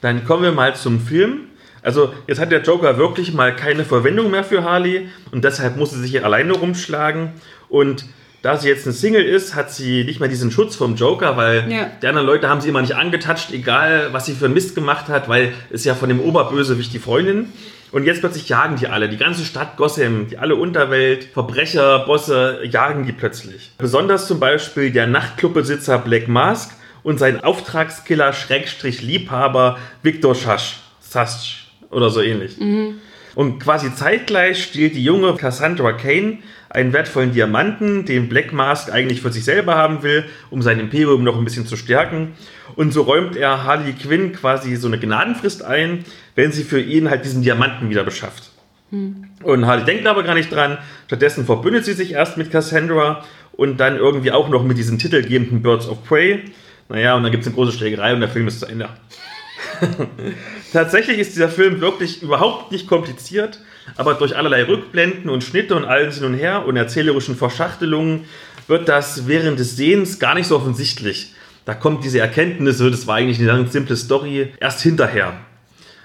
Dann kommen wir mal zum Film. Also jetzt hat der Joker wirklich mal keine Verwendung mehr für Harley und deshalb muss sie sich hier alleine rumschlagen. Und da sie jetzt eine Single ist, hat sie nicht mehr diesen Schutz vom Joker, weil ja. die anderen Leute haben sie immer nicht angetatscht, egal was sie für einen Mist gemacht hat, weil es ja von dem Oberbösewicht die Freundin. Und jetzt plötzlich jagen die alle. Die ganze Stadt Gotham, die alle Unterwelt, Verbrecher, Bosse, jagen die plötzlich. Besonders zum Beispiel der Nachtclubbesitzer Black Mask und sein Auftragskiller Schrägstrich Liebhaber Victor Schasch. Sasch oder so ähnlich. Mhm. Und quasi zeitgleich stiehlt die junge Cassandra Kane einen wertvollen Diamanten, den Black Mask eigentlich für sich selber haben will, um sein Imperium noch ein bisschen zu stärken. Und so räumt er Harley Quinn quasi so eine Gnadenfrist ein, wenn sie für ihn halt diesen Diamanten wieder beschafft. Hm. Und Harley denkt aber gar nicht dran. Stattdessen verbündet sie sich erst mit Cassandra und dann irgendwie auch noch mit diesen titelgebenden Birds of Prey. Naja, und dann gibt es eine große Schlägerei und der Film ist zu Ende. *laughs* Tatsächlich ist dieser Film wirklich überhaupt nicht kompliziert, aber durch allerlei Rückblenden und Schnitte und alles hin und her und erzählerischen Verschachtelungen wird das während des Sehens gar nicht so offensichtlich. Da kommt diese Erkenntnis, das war eigentlich eine ganz simple Story, erst hinterher.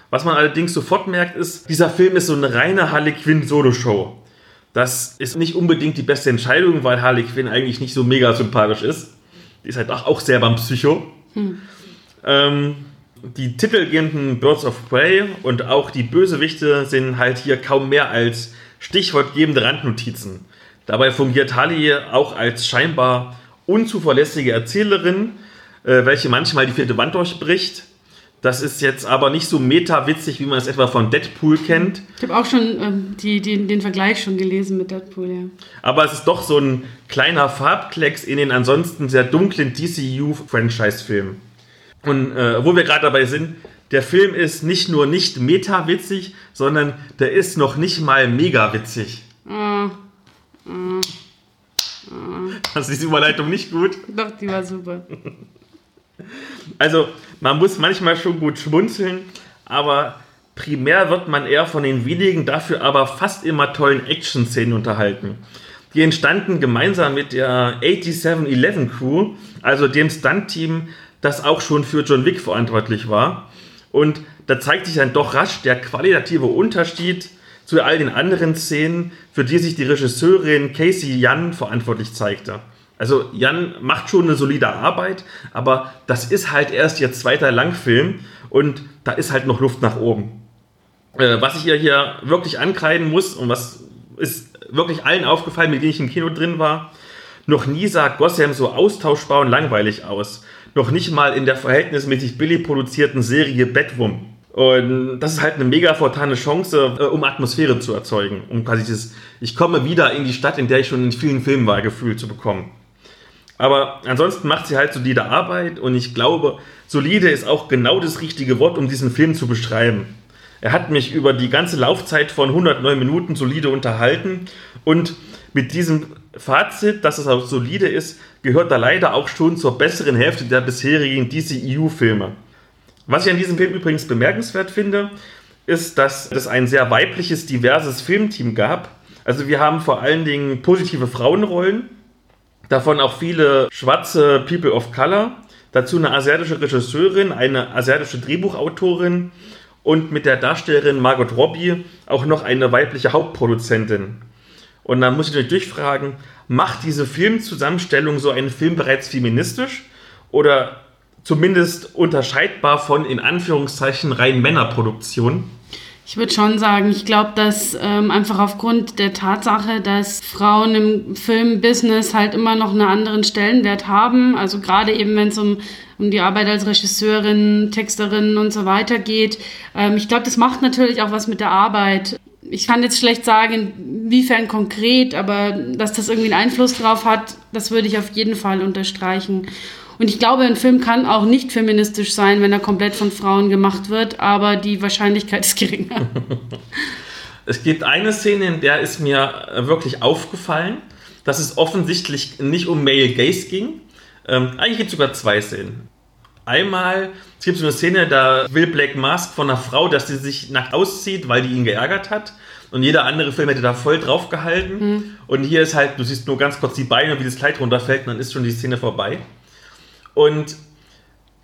Was man allerdings sofort merkt, ist, dieser Film ist so eine reine Harley Quinn Solo-Show. Das ist nicht unbedingt die beste Entscheidung, weil Harley Quinn eigentlich nicht so mega sympathisch ist. Die ist halt auch sehr beim Psycho. Hm. Ähm, die titelgebenden Birds of Prey und auch die Bösewichte sind halt hier kaum mehr als stichwortgebende Randnotizen. Dabei fungiert Harley auch als scheinbar unzuverlässige Erzählerin, äh, welche manchmal die vierte Wand durchbricht. Das ist jetzt aber nicht so meta-witzig, wie man es etwa von Deadpool kennt. Ich habe auch schon ähm, die, die, den Vergleich schon gelesen mit Deadpool, ja. Aber es ist doch so ein kleiner Farbklecks in den ansonsten sehr dunklen DCU-Franchise-Film. Und äh, wo wir gerade dabei sind, der Film ist nicht nur nicht meta-witzig, sondern der ist noch nicht mal mega witzig. Mm. Mm. Mm. Hast du diese Überleitung nicht gut? Doch, die war super. Also, man muss manchmal schon gut schmunzeln, aber primär wird man eher von den wenigen, dafür aber fast immer tollen Action-Szenen unterhalten. Die entstanden gemeinsam mit der 8711 Crew, also dem Stunt-Team, das auch schon für John Wick verantwortlich war. Und da zeigt sich dann doch rasch der qualitative Unterschied zu all den anderen Szenen, für die sich die Regisseurin Casey Jan verantwortlich zeigte. Also Jan macht schon eine solide Arbeit, aber das ist halt erst ihr zweiter Langfilm und da ist halt noch Luft nach oben. Äh, was ich ihr hier wirklich ankreiden muss und was ist wirklich allen aufgefallen, mit denen ich im Kino drin war, noch nie sah Gotham so austauschbar und langweilig aus noch nicht mal in der verhältnismäßig billig produzierten Serie Batwoman. Und das ist halt eine mega fortane Chance, äh, um Atmosphäre zu erzeugen, um quasi dieses, ich komme wieder in die Stadt, in der ich schon in vielen Filmen war, Gefühl zu bekommen. Aber ansonsten macht sie halt solide Arbeit und ich glaube, solide ist auch genau das richtige Wort, um diesen Film zu beschreiben. Er hat mich über die ganze Laufzeit von 109 Minuten solide unterhalten und mit diesem Fazit, dass es auch solide ist, gehört er leider auch schon zur besseren Hälfte der bisherigen DCEU-Filme. Was ich an diesem Film übrigens bemerkenswert finde, ist, dass es ein sehr weibliches, diverses Filmteam gab. Also wir haben vor allen Dingen positive Frauenrollen, davon auch viele schwarze People of Color, dazu eine asiatische Regisseurin, eine asiatische Drehbuchautorin und mit der Darstellerin Margot Robbie auch noch eine weibliche Hauptproduzentin. Und dann muss ich natürlich durchfragen, macht diese Filmzusammenstellung so einen Film bereits feministisch oder zumindest unterscheidbar von in Anführungszeichen rein Männerproduktionen? Ich würde schon sagen, ich glaube, dass ähm, einfach aufgrund der Tatsache, dass Frauen im Filmbusiness halt immer noch einen anderen Stellenwert haben, also gerade eben wenn es um, um die Arbeit als Regisseurin, Texterin und so weiter geht. Ähm, ich glaube, das macht natürlich auch was mit der Arbeit ich kann jetzt schlecht sagen, inwiefern konkret, aber dass das irgendwie einen Einfluss drauf hat, das würde ich auf jeden Fall unterstreichen. Und ich glaube, ein Film kann auch nicht feministisch sein, wenn er komplett von Frauen gemacht wird, aber die Wahrscheinlichkeit ist geringer. *laughs* es gibt eine Szene, in der ist mir wirklich aufgefallen, dass es offensichtlich nicht um Male Gaze ging. Ähm, eigentlich gibt es sogar zwei Szenen. Einmal, es gibt so eine Szene, da will Black Mask von einer Frau, dass sie sich nackt auszieht, weil die ihn geärgert hat. Und jeder andere Film hätte da voll drauf gehalten. Mhm. Und hier ist halt, du siehst nur ganz kurz die Beine, wie das Kleid runterfällt, und dann ist schon die Szene vorbei. Und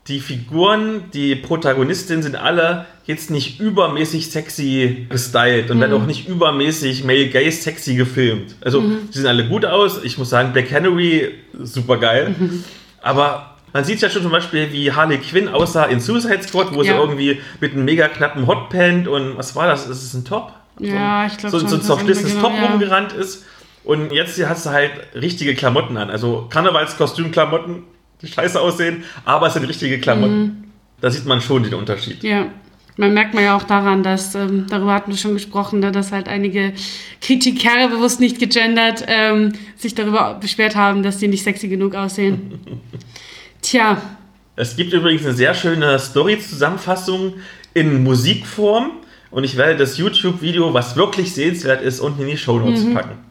die Figuren, die Protagonistinnen sind alle jetzt nicht übermäßig sexy gestylt und mhm. werden auch nicht übermäßig male gay sexy gefilmt. Also, mhm. die sehen alle gut aus. Ich muss sagen, Black Henry, super geil. Mhm. Aber man sieht ja schon zum Beispiel, wie Harley Quinn aussah in Suicide Squad, wo ja. sie irgendwie mit einem mega knappen Hotpant und was war das? Ist es ein Top? Ja, ich glaube so, so ein zerschlissenes Top ja. rumgerannt ist. Und jetzt hier hast du halt richtige Klamotten an. Also Karnevalskostümklamotten, die scheiße aussehen, aber es sind richtige Klamotten. Mhm. Da sieht man schon den Unterschied. Ja. Man merkt man ja auch daran, dass, ähm, darüber hatten wir schon gesprochen, ne, dass halt einige Kritiker, bewusst nicht gegendert, ähm, sich darüber beschwert haben, dass die nicht sexy genug aussehen. *laughs* Tja. Es gibt übrigens eine sehr schöne Story-Zusammenfassung in Musikform und ich werde das YouTube-Video, was wirklich sehenswert ist, unten in die Show Notes mhm. packen.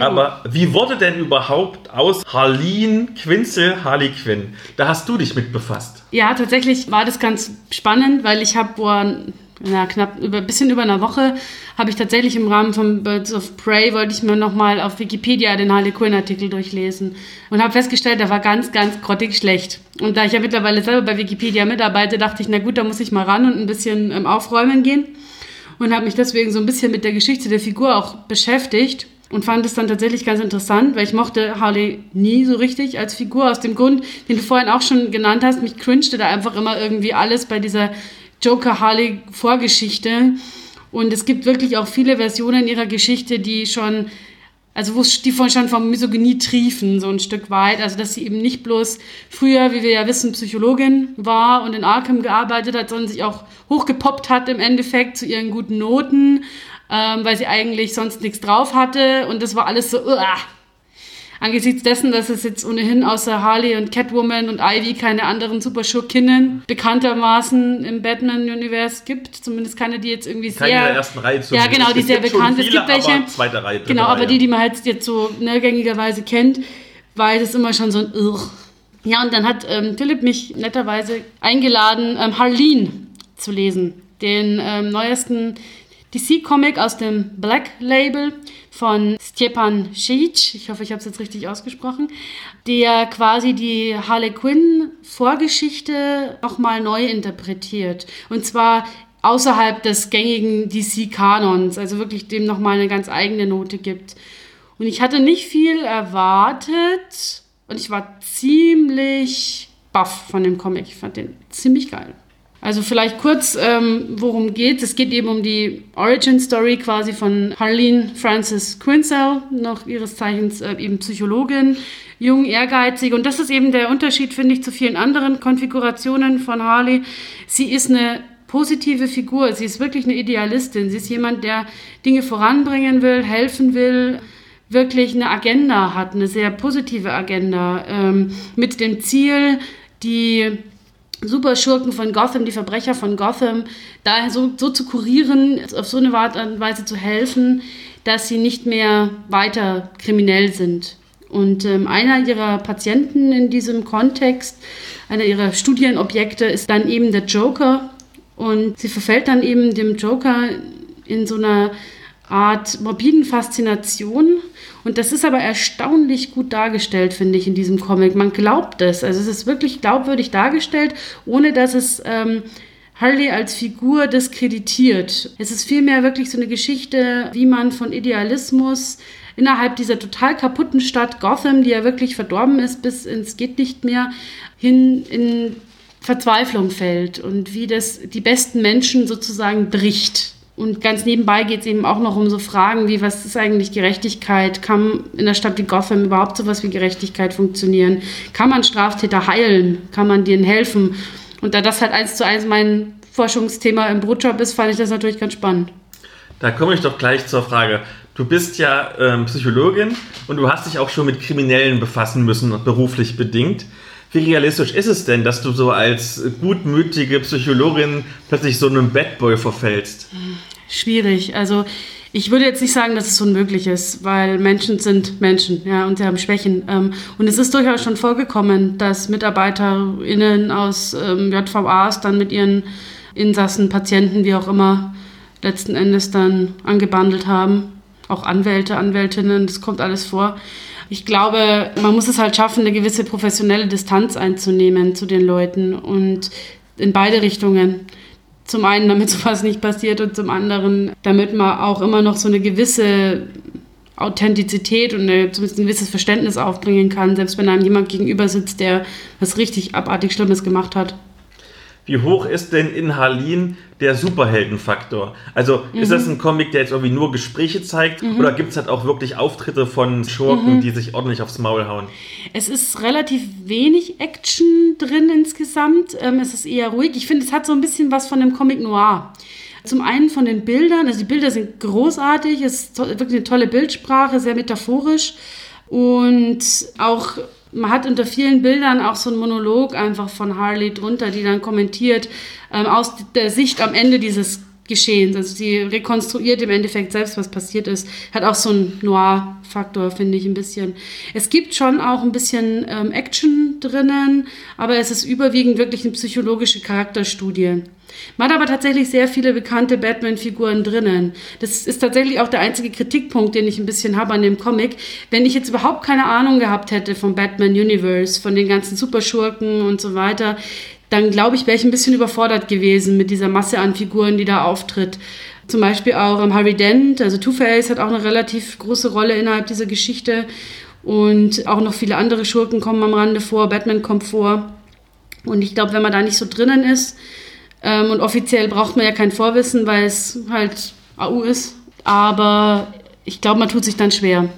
Aber wie wurde denn überhaupt aus Harleen Quinzel Harley Quinn? Da hast du dich mit befasst. Ja, tatsächlich war das ganz spannend, weil ich habe vor na, knapp über bisschen über einer Woche habe ich tatsächlich im Rahmen von Birds of Prey wollte ich mir nochmal auf Wikipedia den Harley Quinn Artikel durchlesen und habe festgestellt, der war ganz, ganz grottig schlecht. Und da ich ja mittlerweile selber bei Wikipedia mitarbeite, dachte ich, na gut, da muss ich mal ran und ein bisschen ähm, aufräumen gehen und habe mich deswegen so ein bisschen mit der Geschichte der Figur auch beschäftigt und fand es dann tatsächlich ganz interessant, weil ich mochte Harley nie so richtig als Figur aus dem Grund, den du vorhin auch schon genannt hast. Mich cringete da einfach immer irgendwie alles bei dieser Joker-Harley-Vorgeschichte. Und es gibt wirklich auch viele Versionen ihrer Geschichte, die schon, also wo die von schon vom Misogynie triefen, so ein Stück weit. Also, dass sie eben nicht bloß früher, wie wir ja wissen, Psychologin war und in Arkham gearbeitet hat, sondern sich auch hochgepoppt hat im Endeffekt zu ihren guten Noten ähm, weil sie eigentlich sonst nichts drauf hatte. Und das war alles so, uah. Angesichts dessen, dass es jetzt ohnehin außer Harley und Catwoman und Ivy keine anderen Superschurkinnen bekanntermaßen im Batman-Universum gibt. Zumindest keine, die jetzt irgendwie sehr... Keine der ersten Reihe. Ja, genau, die sehr bekannt. Viele, es gibt welche... Zweite Reihe, genau, aber die, die man halt jetzt so ne, gängigerweise kennt, weil das immer schon so ein Ugh. Ja, und dann hat ähm, Philipp mich netterweise eingeladen, ähm, Harleen zu lesen. Den ähm, neuesten DC-Comic aus dem Black Label von Stepan Schic, ich hoffe, ich habe es jetzt richtig ausgesprochen, der quasi die Harley Quinn Vorgeschichte nochmal neu interpretiert. Und zwar außerhalb des gängigen DC-Kanons, also wirklich dem nochmal eine ganz eigene Note gibt. Und ich hatte nicht viel erwartet und ich war ziemlich baff von dem Comic. Ich fand den ziemlich geil. Also vielleicht kurz, ähm, worum geht es? geht eben um die Origin Story quasi von Harleen Frances Quinzel, noch ihres Zeichens äh, eben Psychologin, jung, ehrgeizig. Und das ist eben der Unterschied, finde ich, zu vielen anderen Konfigurationen von Harley. Sie ist eine positive Figur. Sie ist wirklich eine Idealistin. Sie ist jemand, der Dinge voranbringen will, helfen will, wirklich eine Agenda hat, eine sehr positive Agenda, ähm, mit dem Ziel, die Superschurken von Gotham, die Verbrecher von Gotham, da so, so zu kurieren, auf so eine Art und Weise zu helfen, dass sie nicht mehr weiter kriminell sind. Und ähm, einer ihrer Patienten in diesem Kontext, einer ihrer Studienobjekte ist dann eben der Joker. Und sie verfällt dann eben dem Joker in so einer Art morbiden Faszination und das ist aber erstaunlich gut dargestellt, finde ich, in diesem Comic. Man glaubt es. Also es ist wirklich glaubwürdig dargestellt, ohne dass es ähm, Harley als Figur diskreditiert. Es ist vielmehr wirklich so eine Geschichte, wie man von Idealismus innerhalb dieser total kaputten Stadt Gotham, die ja wirklich verdorben ist bis ins geht nicht mehr, hin in Verzweiflung fällt und wie das die besten Menschen sozusagen bricht. Und ganz nebenbei geht es eben auch noch um so Fragen wie, was ist eigentlich Gerechtigkeit? Kann in der Stadt wie Gotham überhaupt sowas wie Gerechtigkeit funktionieren? Kann man Straftäter heilen? Kann man denen helfen? Und da das halt eins zu eins mein Forschungsthema im Brotjob ist, fand ich das natürlich ganz spannend. Da komme ich doch gleich zur Frage. Du bist ja ähm, Psychologin und du hast dich auch schon mit Kriminellen befassen müssen, beruflich bedingt. Wie realistisch ist es denn, dass du so als gutmütige Psychologin plötzlich so einem Bad Boy verfällst? Schwierig. Also ich würde jetzt nicht sagen, dass es unmöglich ist, weil Menschen sind Menschen, ja, und sie haben Schwächen. Ähm, und es ist durchaus schon vorgekommen, dass MitarbeiterInnen aus ähm, JVAs dann mit ihren Insassen, Patienten, wie auch immer, letzten Endes dann angebandelt haben. Auch Anwälte, Anwältinnen, das kommt alles vor ich glaube, man muss es halt schaffen, eine gewisse professionelle Distanz einzunehmen zu den Leuten und in beide Richtungen. Zum einen, damit *laughs* sowas nicht passiert und zum anderen, damit man auch immer noch so eine gewisse Authentizität und eine, zumindest ein gewisses Verständnis aufbringen kann, selbst wenn einem jemand gegenüber sitzt, der was richtig abartig Schlimmes gemacht hat. Wie hoch ist denn in Harleen der Superheldenfaktor? Also mhm. ist das ein Comic, der jetzt irgendwie nur Gespräche zeigt mhm. oder gibt es halt auch wirklich Auftritte von Schurken, mhm. die sich ordentlich aufs Maul hauen? Es ist relativ wenig Action drin insgesamt. Ähm, es ist eher ruhig. Ich finde, es hat so ein bisschen was von einem Comic Noir. Zum einen von den Bildern, also die Bilder sind großartig, es ist wirklich eine tolle Bildsprache, sehr metaphorisch und auch man hat unter vielen Bildern auch so einen Monolog einfach von Harley drunter, die dann kommentiert ähm, aus der Sicht am Ende dieses Geschehens. Also sie rekonstruiert im Endeffekt selbst, was passiert ist. Hat auch so einen Noir-Faktor, finde ich ein bisschen. Es gibt schon auch ein bisschen ähm, Action drinnen, aber es ist überwiegend wirklich eine psychologische Charakterstudie. Man hat aber tatsächlich sehr viele bekannte Batman-Figuren drinnen. Das ist tatsächlich auch der einzige Kritikpunkt, den ich ein bisschen habe an dem Comic. Wenn ich jetzt überhaupt keine Ahnung gehabt hätte vom Batman-Universe, von den ganzen Superschurken und so weiter, dann glaube ich, wäre ich ein bisschen überfordert gewesen mit dieser Masse an Figuren, die da auftritt. Zum Beispiel auch um, Harry Dent, also Two-Face hat auch eine relativ große Rolle innerhalb dieser Geschichte. Und auch noch viele andere Schurken kommen am Rande vor, Batman kommt vor. Und ich glaube, wenn man da nicht so drinnen ist, ähm, und offiziell braucht man ja kein Vorwissen, weil es halt AU ist. Aber ich glaube, man tut sich dann schwer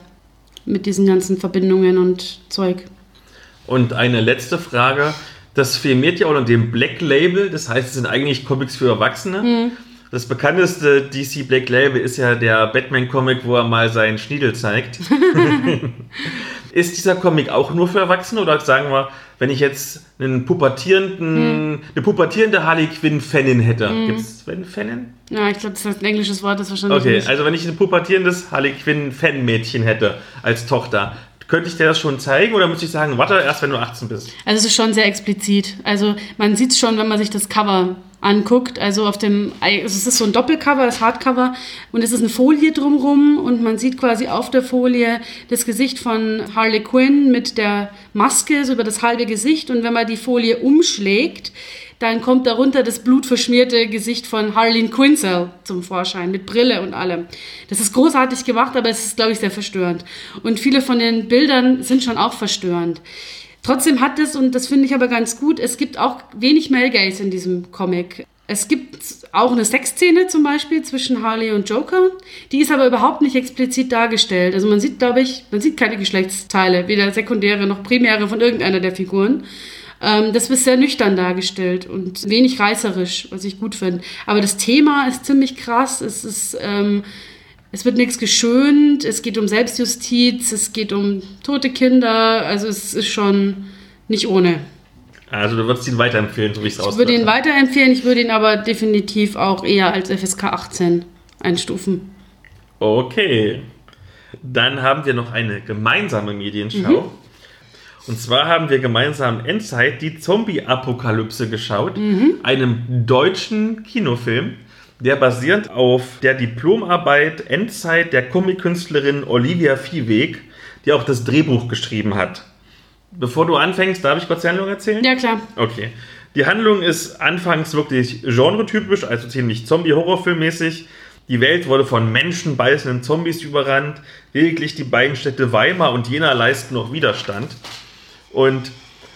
mit diesen ganzen Verbindungen und Zeug. Und eine letzte Frage. Das firmiert ja unter dem Black Label, das heißt, es sind eigentlich Comics für Erwachsene. Mhm. Das bekannteste DC Black Label ist ja der Batman-Comic, wo er mal seinen Schniedel zeigt. *laughs* ist dieser Comic auch nur für Erwachsene oder sagen wir, wenn ich jetzt einen pubertierenden, hm. eine pubertierende Harley Quinn-Fanin hätte. Hm. Gibt es Fanin? Ja, ich glaube, das ist ein englisches Wort, das wahrscheinlich. Okay, nicht. also wenn ich ein pubertierendes Harley Quinn-Fan-Mädchen hätte als Tochter, könnte ich dir das schon zeigen oder muss ich sagen, warte erst, wenn du 18 bist? Also es ist schon sehr explizit. Also man sieht es schon, wenn man sich das Cover anguckt. Also auf dem, also es ist so ein Doppelcover, das Hardcover und es ist eine Folie drumrum und man sieht quasi auf der Folie das Gesicht von Harley Quinn mit der Maske so über das halbe Gesicht und wenn man die Folie umschlägt, dann kommt darunter das blutverschmierte Gesicht von Harleen Quinzel zum Vorschein mit Brille und allem. Das ist großartig gemacht, aber es ist, glaube ich, sehr verstörend. Und viele von den Bildern sind schon auch verstörend. Trotzdem hat es, und das finde ich aber ganz gut, es gibt auch wenig Male Gaze in diesem Comic. Es gibt auch eine Sexszene zum Beispiel zwischen Harley und Joker. Die ist aber überhaupt nicht explizit dargestellt. Also man sieht, glaube ich, man sieht keine Geschlechtsteile, weder sekundäre noch primäre von irgendeiner der Figuren. Ähm, das wird sehr nüchtern dargestellt und wenig reißerisch, was ich gut finde. Aber das Thema ist ziemlich krass. Es ist ähm, es wird nichts geschönt, es geht um Selbstjustiz, es geht um tote Kinder, also es ist schon nicht ohne. Also du würdest ihn weiterempfehlen, so wie ich es Ich würde ihn weiterempfehlen, ich würde ihn aber definitiv auch eher als FSK 18 einstufen. Okay. Dann haben wir noch eine gemeinsame Medienschau. Mhm. Und zwar haben wir gemeinsam Endzeit die Zombie-Apokalypse geschaut, mhm. einem deutschen Kinofilm der basiert auf der Diplomarbeit Endzeit der Comic-Künstlerin Olivia Viehweg, die auch das Drehbuch geschrieben hat. Bevor du anfängst, darf ich kurz die Handlung erzählen? Ja, klar. Okay. Die Handlung ist anfangs wirklich genretypisch, also ziemlich Zombie-Horrorfilmmäßig. Die Welt wurde von menschenbeißenden Zombies überrannt. Lediglich die beiden Städte Weimar und Jena leisten noch Widerstand. Und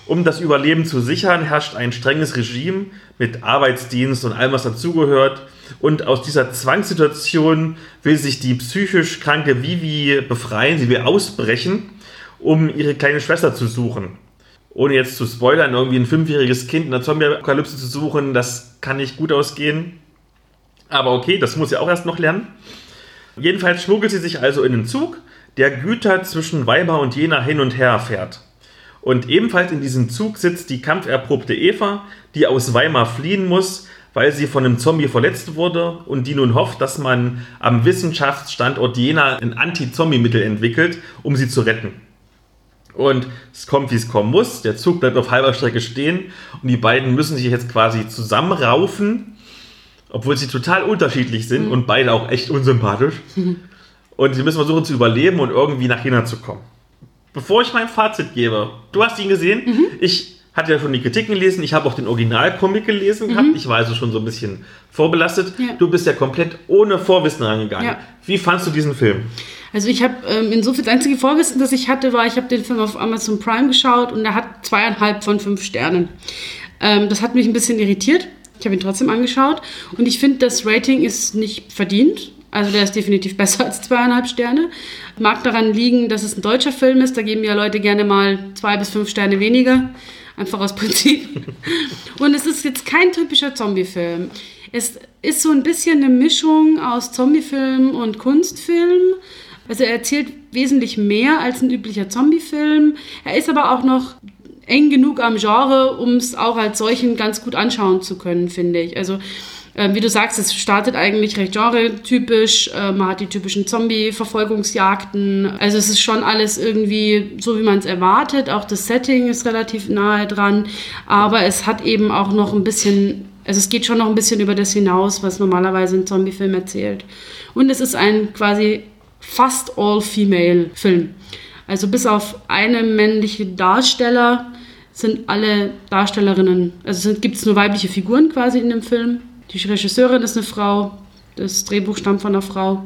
um das Überleben zu sichern, herrscht ein strenges Regime mit Arbeitsdienst und allem, was dazugehört. Und aus dieser Zwangssituation will sich die psychisch kranke Vivi befreien. Sie will ausbrechen, um ihre kleine Schwester zu suchen. Ohne jetzt zu spoilern, irgendwie ein fünfjähriges Kind in der Zombie-Apokalypse zu suchen, das kann nicht gut ausgehen. Aber okay, das muss sie auch erst noch lernen. Jedenfalls schmuggelt sie sich also in den Zug, der Güter zwischen Weimar und Jena hin und her fährt. Und ebenfalls in diesem Zug sitzt die kampferprobte Eva, die aus Weimar fliehen muss, weil sie von einem Zombie verletzt wurde und die nun hofft, dass man am Wissenschaftsstandort Jena ein Anti-Zombie-Mittel entwickelt, um sie zu retten. Und es kommt, wie es kommen muss. Der Zug bleibt auf halber Strecke stehen und die beiden müssen sich jetzt quasi zusammenraufen, obwohl sie total unterschiedlich sind mhm. und beide auch echt unsympathisch. *laughs* Und sie müssen versuchen zu überleben und irgendwie nach Jena zu kommen. Bevor ich mein Fazit gebe, du hast ihn gesehen, mhm. ich hatte ja schon die Kritiken gelesen, ich habe auch den Originalcomic gelesen gehabt, mhm. ich war also schon so ein bisschen vorbelastet. Ja. Du bist ja komplett ohne Vorwissen rangegangen. Ja. Wie fandst du diesen Film? Also ich habe ähm, insofern das einzige Vorwissen, das ich hatte, war, ich habe den Film auf Amazon Prime geschaut und er hat zweieinhalb von fünf Sternen. Ähm, das hat mich ein bisschen irritiert. Ich habe ihn trotzdem angeschaut und ich finde, das Rating ist nicht verdient. Also der ist definitiv besser als zweieinhalb Sterne. Mag daran liegen, dass es ein deutscher Film ist. Da geben ja Leute gerne mal zwei bis fünf Sterne weniger. Einfach aus Prinzip. *laughs* Und es ist jetzt kein typischer Zombie-Film. Es ist so ein bisschen eine Mischung aus Zombie-Film und Kunstfilm. Also er erzählt wesentlich mehr als ein üblicher Zombie-Film. Er ist aber auch noch eng genug am Genre, um es auch als solchen ganz gut anschauen zu können, finde ich. Also wie du sagst, es startet eigentlich recht genre-typisch. Äh, man hat die typischen Zombie-Verfolgungsjagden. Also es ist schon alles irgendwie so, wie man es erwartet. Auch das Setting ist relativ nahe dran. Aber es hat eben auch noch ein bisschen, also es geht schon noch ein bisschen über das hinaus, was normalerweise ein Zombie-Film erzählt. Und es ist ein quasi fast all-female-Film. Also bis auf eine männliche Darsteller sind alle Darstellerinnen, also gibt es nur weibliche Figuren quasi in dem Film. Die Regisseurin ist eine Frau, das Drehbuch stammt von einer Frau.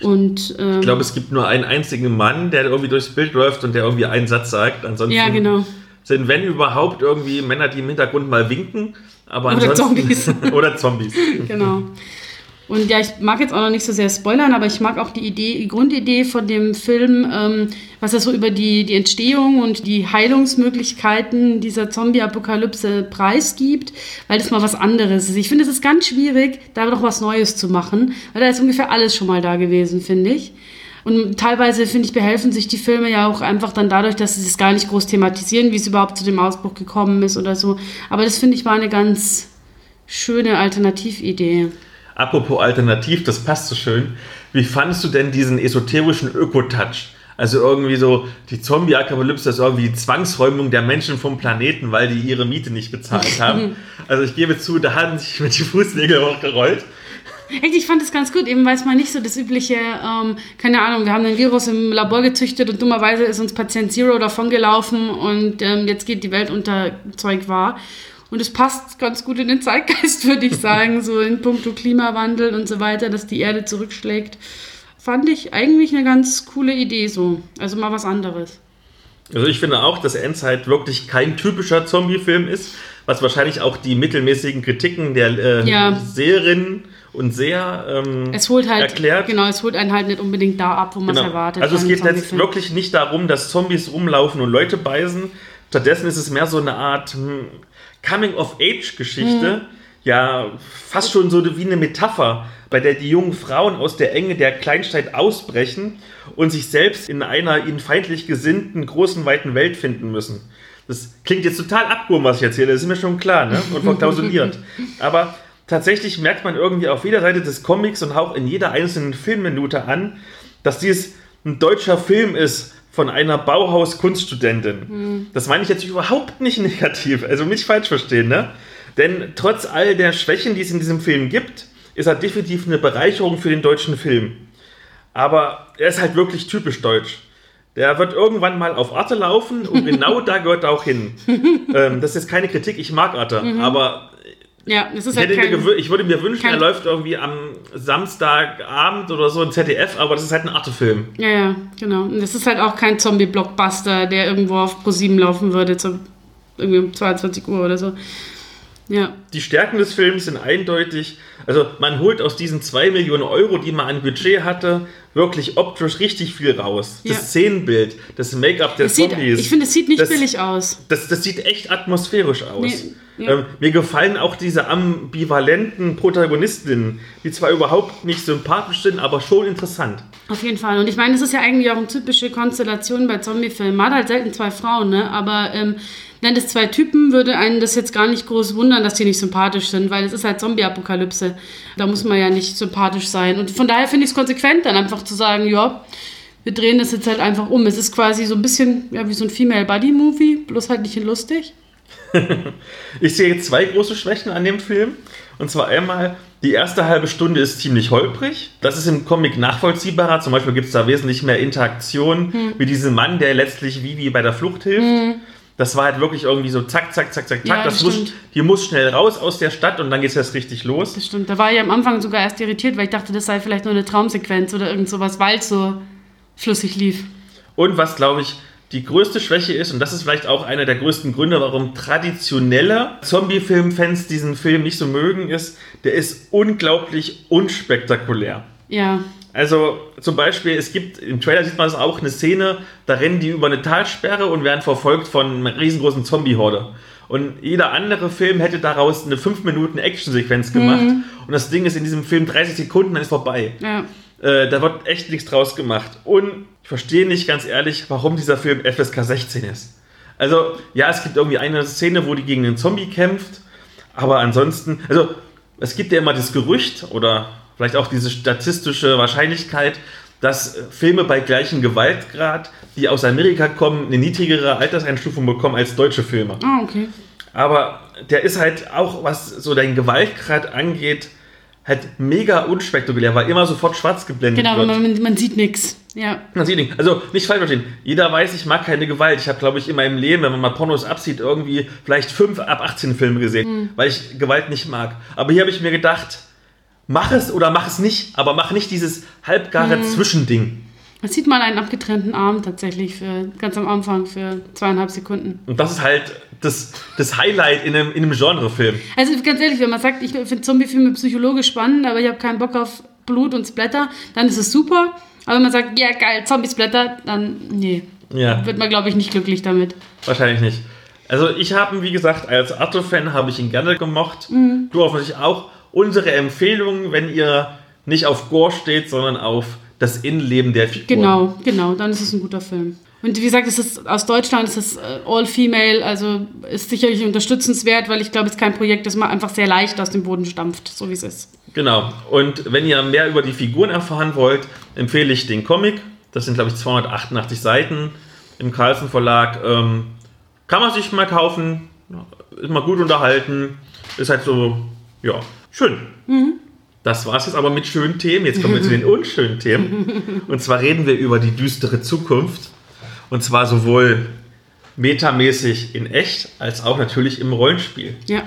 Und, ähm, ich glaube, es gibt nur einen einzigen Mann, der irgendwie durchs Bild läuft und der irgendwie einen Satz sagt. Ansonsten ja, genau. sind, wenn überhaupt, irgendwie Männer, die im Hintergrund mal winken. Aber oder Zombies. *laughs* oder Zombies. genau. Und ja, ich mag jetzt auch noch nicht so sehr spoilern, aber ich mag auch die Idee, die Grundidee von dem Film, ähm, was er so über die, die Entstehung und die Heilungsmöglichkeiten dieser Zombie-Apokalypse preisgibt, weil das mal was anderes ist. Ich finde, es ist ganz schwierig, da noch was Neues zu machen, weil da ist ungefähr alles schon mal da gewesen, finde ich. Und teilweise, finde ich, behelfen sich die Filme ja auch einfach dann dadurch, dass sie es gar nicht groß thematisieren, wie es überhaupt zu dem Ausbruch gekommen ist oder so. Aber das, finde ich, war eine ganz schöne Alternatividee. Apropos alternativ, das passt so schön. Wie fandest du denn diesen esoterischen Öko-Touch? Also irgendwie so, die Zombie-Apokalypse ist irgendwie die Zwangsräumung der Menschen vom Planeten, weil die ihre Miete nicht bezahlt *laughs* haben. also ich gebe zu, da haben sich mit die Fußnägel auch gerollt. Echt, ich fand das ganz gut, eben weil es mal nicht so das übliche, ähm, keine Ahnung, wir haben den Virus im Labor gezüchtet und dummerweise ist uns Patient Zero davongelaufen und ähm, jetzt geht die Welt unter Zeug war. Und es passt ganz gut in den Zeitgeist, *laughs* würde ich sagen, so in puncto Klimawandel und so weiter, dass die Erde zurückschlägt. Fand ich eigentlich eine ganz coole Idee so. Also mal was anderes. Also ich finde auch, dass Endzeit wirklich kein typischer Zombie-Film ist, was wahrscheinlich auch die mittelmäßigen Kritiken der äh, ja. Seherinnen und Seher ähm, es holt halt, erklärt. Genau, es holt einen halt nicht unbedingt da ab, wo man es genau. erwartet. Also es geht jetzt wirklich nicht darum, dass Zombies rumlaufen und Leute beißen. Stattdessen ist es mehr so eine Art hm, Coming-of-Age-Geschichte, mhm. ja, fast schon so wie eine Metapher, bei der die jungen Frauen aus der Enge der Kleinstadt ausbrechen und sich selbst in einer ihnen feindlich gesinnten, großen, weiten Welt finden müssen. Das klingt jetzt total abgehoben, was ich erzähle, das ist mir schon klar, ne? Und verklausuliert. *laughs* Aber tatsächlich merkt man irgendwie auf jeder Seite des Comics und auch in jeder einzelnen Filmminute an, dass dies ein deutscher Film ist, von einer Bauhaus-Kunststudentin. Mhm. Das meine ich jetzt überhaupt nicht negativ, also nicht falsch verstehen, ne? Denn trotz all der Schwächen, die es in diesem Film gibt, ist er definitiv eine Bereicherung für den deutschen Film. Aber er ist halt wirklich typisch deutsch. Der wird irgendwann mal auf Arte laufen und *laughs* genau da gehört er auch hin. *laughs* ähm, das ist keine Kritik, ich mag Arte, mhm. aber ja, das ist ich, halt kein, ich würde mir wünschen, er läuft irgendwie am Samstagabend oder so im ZDF, aber das ist halt ein Arte-Film. Ja, ja, genau. Und das ist halt auch kein Zombie-Blockbuster, der irgendwo auf ProSieben laufen würde, zu, irgendwie um 22 Uhr oder so. Ja. Die Stärken des Films sind eindeutig. Also man holt aus diesen 2 Millionen Euro, die man an Budget hatte, wirklich optisch richtig viel raus. Das ja. Szenenbild, das Make-up der Zombies. Sieht, ich finde, es sieht nicht das, billig aus. Das, das sieht echt atmosphärisch aus. Nee. Ja. Ähm, mir gefallen auch diese ambivalenten Protagonistinnen, die zwar überhaupt nicht sympathisch sind, aber schon interessant. Auf jeden Fall. Und ich meine, das ist ja eigentlich auch eine typische Konstellation bei Zombiefilmen. Man hat halt selten zwei Frauen, ne? aber ähm, wenn das zwei Typen, würde einen das jetzt gar nicht groß wundern, dass die nicht sympathisch sind, weil es ist halt Zombie-Apokalypse. Da muss man ja nicht sympathisch sein. Und von daher finde ich es konsequent, dann einfach zu sagen, ja, wir drehen das jetzt halt einfach um. Es ist quasi so ein bisschen ja, wie so ein Female-Buddy-Movie, bloß halt nicht lustig. *laughs* ich sehe zwei große Schwächen an dem Film. Und zwar einmal, die erste halbe Stunde ist ziemlich holprig. Das ist im Comic nachvollziehbarer. Zum Beispiel gibt es da wesentlich mehr Interaktion hm. mit diesem Mann, der letztlich Vivi bei der Flucht hilft. Hm. Das war halt wirklich irgendwie so zack, zack, zack, zack, zack. Ja, das muss, die muss schnell raus aus der Stadt und dann geht es erst richtig los. Das stimmt. Da war ich am Anfang sogar erst irritiert, weil ich dachte, das sei vielleicht nur eine Traumsequenz oder irgend sowas, weil es so flüssig lief. Und was, glaube ich, die größte Schwäche ist, und das ist vielleicht auch einer der größten Gründe, warum traditionelle Zombie-Film-Fans diesen Film nicht so mögen, ist, der ist unglaublich unspektakulär. Ja. Also zum Beispiel, es gibt, im Trailer sieht man es auch, eine Szene, da rennen die über eine Talsperre und werden verfolgt von einer riesengroßen Zombie-Horde. Und jeder andere Film hätte daraus eine 5 Minuten Action-Sequenz gemacht. Mhm. Und das Ding ist in diesem Film 30 Sekunden, dann ist vorbei. Ja. Äh, da wird echt nichts draus gemacht. Und ich verstehe nicht ganz ehrlich, warum dieser Film FSK 16 ist. Also, ja, es gibt irgendwie eine Szene, wo die gegen einen Zombie kämpft. Aber ansonsten, also, es gibt ja immer das Gerücht oder vielleicht auch diese statistische Wahrscheinlichkeit, dass Filme bei gleichem Gewaltgrad, die aus Amerika kommen, eine niedrigere Alterseinstufung bekommen als deutsche Filme. Ah, okay. Aber der ist halt auch, was so dein Gewaltgrad angeht, halt mega unspektakulär, weil immer sofort schwarz geblendet genau, wird. Genau, man, man, sieht nichts. Ja. Man sieht nichts. Also nicht falsch verstehen. Jeder weiß, ich mag keine Gewalt. Ich habe, glaube ich, in meinem Leben, wenn man mal Pornos absieht, irgendwie vielleicht fünf ab 18 Filme gesehen, mhm. weil ich Gewalt nicht mag. Aber hier habe ich mir gedacht, mach es oder mach es nicht, aber mach nicht dieses halbgare mhm. Zwischending. Man sieht mal einen abgetrennten Arm tatsächlich für ganz am Anfang für zweieinhalb Sekunden. Und das ist halt das, das Highlight in einem, in einem Genrefilm. Also ganz ehrlich, wenn man sagt, ich finde Zombiefilme psychologisch spannend, aber ich habe keinen Bock auf Blut und Splatter, dann ist es super. Aber wenn man sagt, ja geil, Zombie-Splatter, dann nee. Ja. Wird man, glaube ich, nicht glücklich damit. Wahrscheinlich nicht. Also ich habe, wie gesagt, als Arthur-Fan habe ich ihn gerne gemocht. Mhm. Du hoffentlich auch. Unsere Empfehlung, wenn ihr nicht auf Gore steht, sondern auf das Innenleben der Figur. Genau, genau, dann ist es ein guter Film. Und wie gesagt, es ist aus Deutschland, es ist äh, all female, also ist sicherlich unterstützenswert, weil ich glaube, es ist kein Projekt, das man einfach sehr leicht aus dem Boden stampft, so wie es ist. Genau. Und wenn ihr mehr über die Figuren erfahren wollt, empfehle ich den Comic. Das sind, glaube ich, 288 Seiten im Carlsen Verlag. Ähm, kann man sich mal kaufen, ist mal gut unterhalten, ist halt so, ja, schön. Mhm. Das war es jetzt aber mit schönen Themen. Jetzt kommen wir zu den *laughs* unschönen Themen. Und zwar reden wir über die düstere Zukunft. Und zwar sowohl metamäßig in echt als auch natürlich im Rollenspiel. Ja.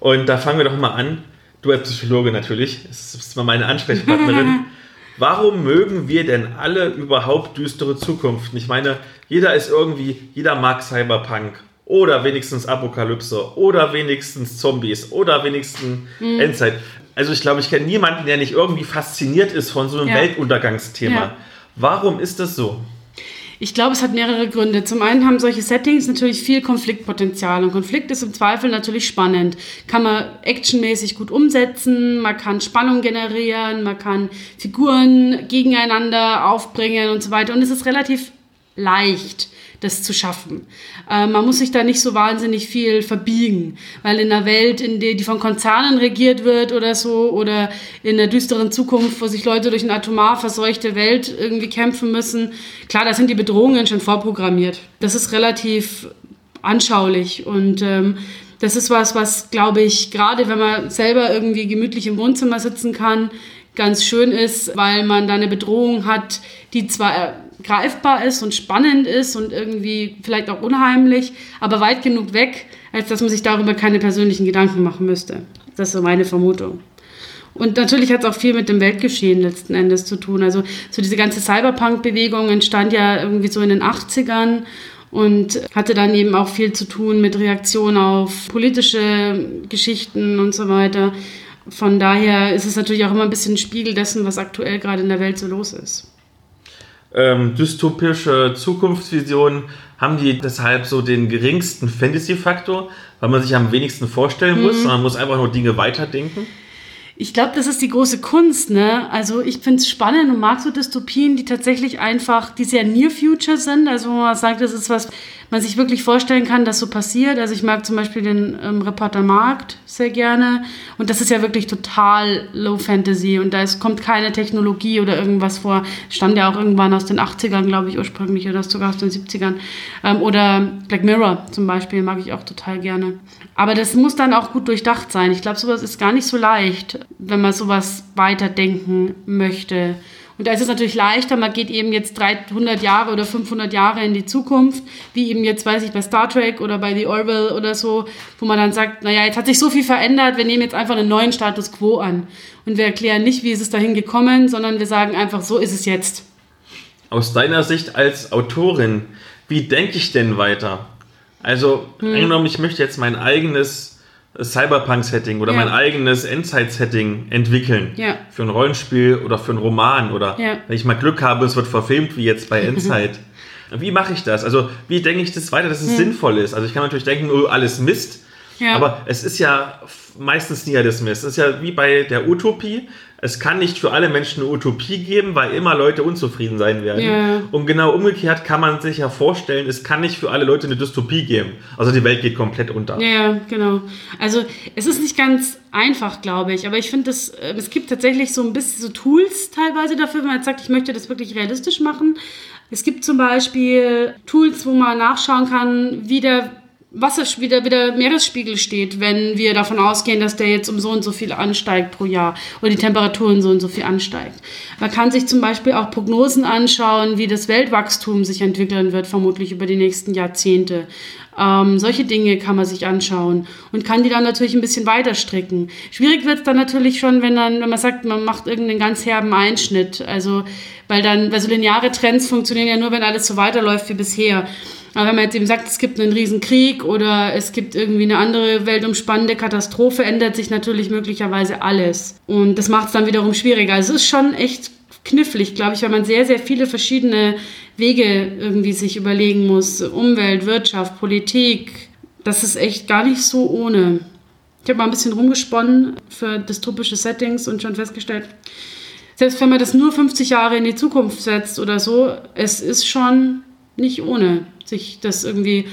Und da fangen wir doch mal an. Du als Psychologe natürlich, das ist mal meine Ansprechpartnerin. *laughs* Warum mögen wir denn alle überhaupt düstere Zukunft? Ich meine, jeder ist irgendwie, jeder mag Cyberpunk oder wenigstens Apokalypse oder wenigstens Zombies oder wenigstens mhm. Endzeit. Also ich glaube, ich kenne niemanden, der nicht irgendwie fasziniert ist von so einem ja. Weltuntergangsthema. Ja. Warum ist das so? Ich glaube, es hat mehrere Gründe. Zum einen haben solche Settings natürlich viel Konfliktpotenzial und Konflikt ist im Zweifel natürlich spannend. Kann man actionmäßig gut umsetzen, man kann Spannung generieren, man kann Figuren gegeneinander aufbringen und so weiter und es ist relativ leicht das zu schaffen. Äh, man muss sich da nicht so wahnsinnig viel verbiegen, weil in einer Welt, in der die von Konzernen regiert wird oder so, oder in einer düsteren Zukunft, wo sich Leute durch eine atomar verseuchte Welt irgendwie kämpfen müssen, klar, da sind die Bedrohungen schon vorprogrammiert. Das ist relativ anschaulich und ähm, das ist was, was, glaube ich, gerade wenn man selber irgendwie gemütlich im Wohnzimmer sitzen kann, ganz schön ist, weil man da eine Bedrohung hat, die zwar greifbar ist und spannend ist und irgendwie vielleicht auch unheimlich, aber weit genug weg, als dass man sich darüber keine persönlichen Gedanken machen müsste. Das ist so meine Vermutung. Und natürlich hat es auch viel mit dem Weltgeschehen letzten Endes zu tun. Also so diese ganze Cyberpunk-Bewegung entstand ja irgendwie so in den 80ern und hatte dann eben auch viel zu tun mit Reaktionen auf politische Geschichten und so weiter. Von daher ist es natürlich auch immer ein bisschen ein Spiegel dessen, was aktuell gerade in der Welt so los ist ähm, dystopische Zukunftsvisionen haben die deshalb so den geringsten Fantasy-Faktor, weil man sich am wenigsten vorstellen muss, mhm. man muss einfach nur Dinge weiterdenken. Ich glaube, das ist die große Kunst, ne? Also ich finde es spannend und mag so Dystopien, die tatsächlich einfach, die sehr Near Future sind, also wo man sagt, das ist was, man sich wirklich vorstellen kann, dass so passiert. Also ich mag zum Beispiel den ähm, Reporter Markt sehr gerne. Und das ist ja wirklich total Low Fantasy und da ist, kommt keine Technologie oder irgendwas vor. Stammt ja auch irgendwann aus den 80ern, glaube ich, ursprünglich oder sogar aus den 70ern. Ähm, oder Black Mirror zum Beispiel mag ich auch total gerne. Aber das muss dann auch gut durchdacht sein. Ich glaube, sowas ist gar nicht so leicht, wenn man sowas weiterdenken möchte. Und da ist es natürlich leichter, man geht eben jetzt 300 Jahre oder 500 Jahre in die Zukunft, wie eben jetzt, weiß ich, bei Star Trek oder bei The Orville oder so, wo man dann sagt, naja, jetzt hat sich so viel verändert, wir nehmen jetzt einfach einen neuen Status quo an. Und wir erklären nicht, wie ist es dahin gekommen, sondern wir sagen einfach, so ist es jetzt. Aus deiner Sicht als Autorin, wie denke ich denn weiter? Also, hm. angenommen, ich möchte jetzt mein eigenes Cyberpunk-Setting oder ja. mein eigenes Endzeit-Setting entwickeln. Ja. Für ein Rollenspiel oder für einen Roman oder ja. wenn ich mal Glück habe, es wird verfilmt, wie jetzt bei *laughs* Endzeit. wie mache ich das? Also, wie denke ich das weiter, dass es hm. sinnvoll ist? Also, ich kann natürlich denken, oh, alles Mist. Aber es ist ja meistens nie alles Mist. Es ist ja wie bei der Utopie es kann nicht für alle Menschen eine Utopie geben, weil immer Leute unzufrieden sein werden. Ja. Und genau umgekehrt kann man sich ja vorstellen, es kann nicht für alle Leute eine Dystopie geben. Also die Welt geht komplett unter. Ja, genau. Also es ist nicht ganz einfach, glaube ich. Aber ich finde, äh, es gibt tatsächlich so ein bisschen so Tools teilweise dafür, wenn man jetzt sagt, ich möchte das wirklich realistisch machen. Es gibt zum Beispiel Tools, wo man nachschauen kann, wie der Wasser, wie der, wie der Meeresspiegel steht, wenn wir davon ausgehen, dass der jetzt um so und so viel ansteigt pro Jahr oder die Temperaturen so und so viel ansteigt. Man kann sich zum Beispiel auch Prognosen anschauen, wie das Weltwachstum sich entwickeln wird, vermutlich über die nächsten Jahrzehnte. Ähm, solche Dinge kann man sich anschauen und kann die dann natürlich ein bisschen weiter stricken. Schwierig wird es dann natürlich schon, wenn dann, wenn man sagt, man macht irgendeinen ganz herben Einschnitt. Also, weil dann, weil so lineare Trends funktionieren ja nur, wenn alles so weiterläuft wie bisher. Aber wenn man jetzt eben sagt, es gibt einen riesen Krieg oder es gibt irgendwie eine andere weltumspannende Katastrophe, ändert sich natürlich möglicherweise alles. Und das macht es dann wiederum schwieriger. Also es ist schon echt knifflig, glaube ich, weil man sehr, sehr viele verschiedene Wege irgendwie sich überlegen muss. Umwelt, Wirtschaft, Politik. Das ist echt gar nicht so ohne. Ich habe mal ein bisschen rumgesponnen für dystopische Settings und schon festgestellt, selbst wenn man das nur 50 Jahre in die Zukunft setzt oder so, es ist schon nicht ohne sich das irgendwie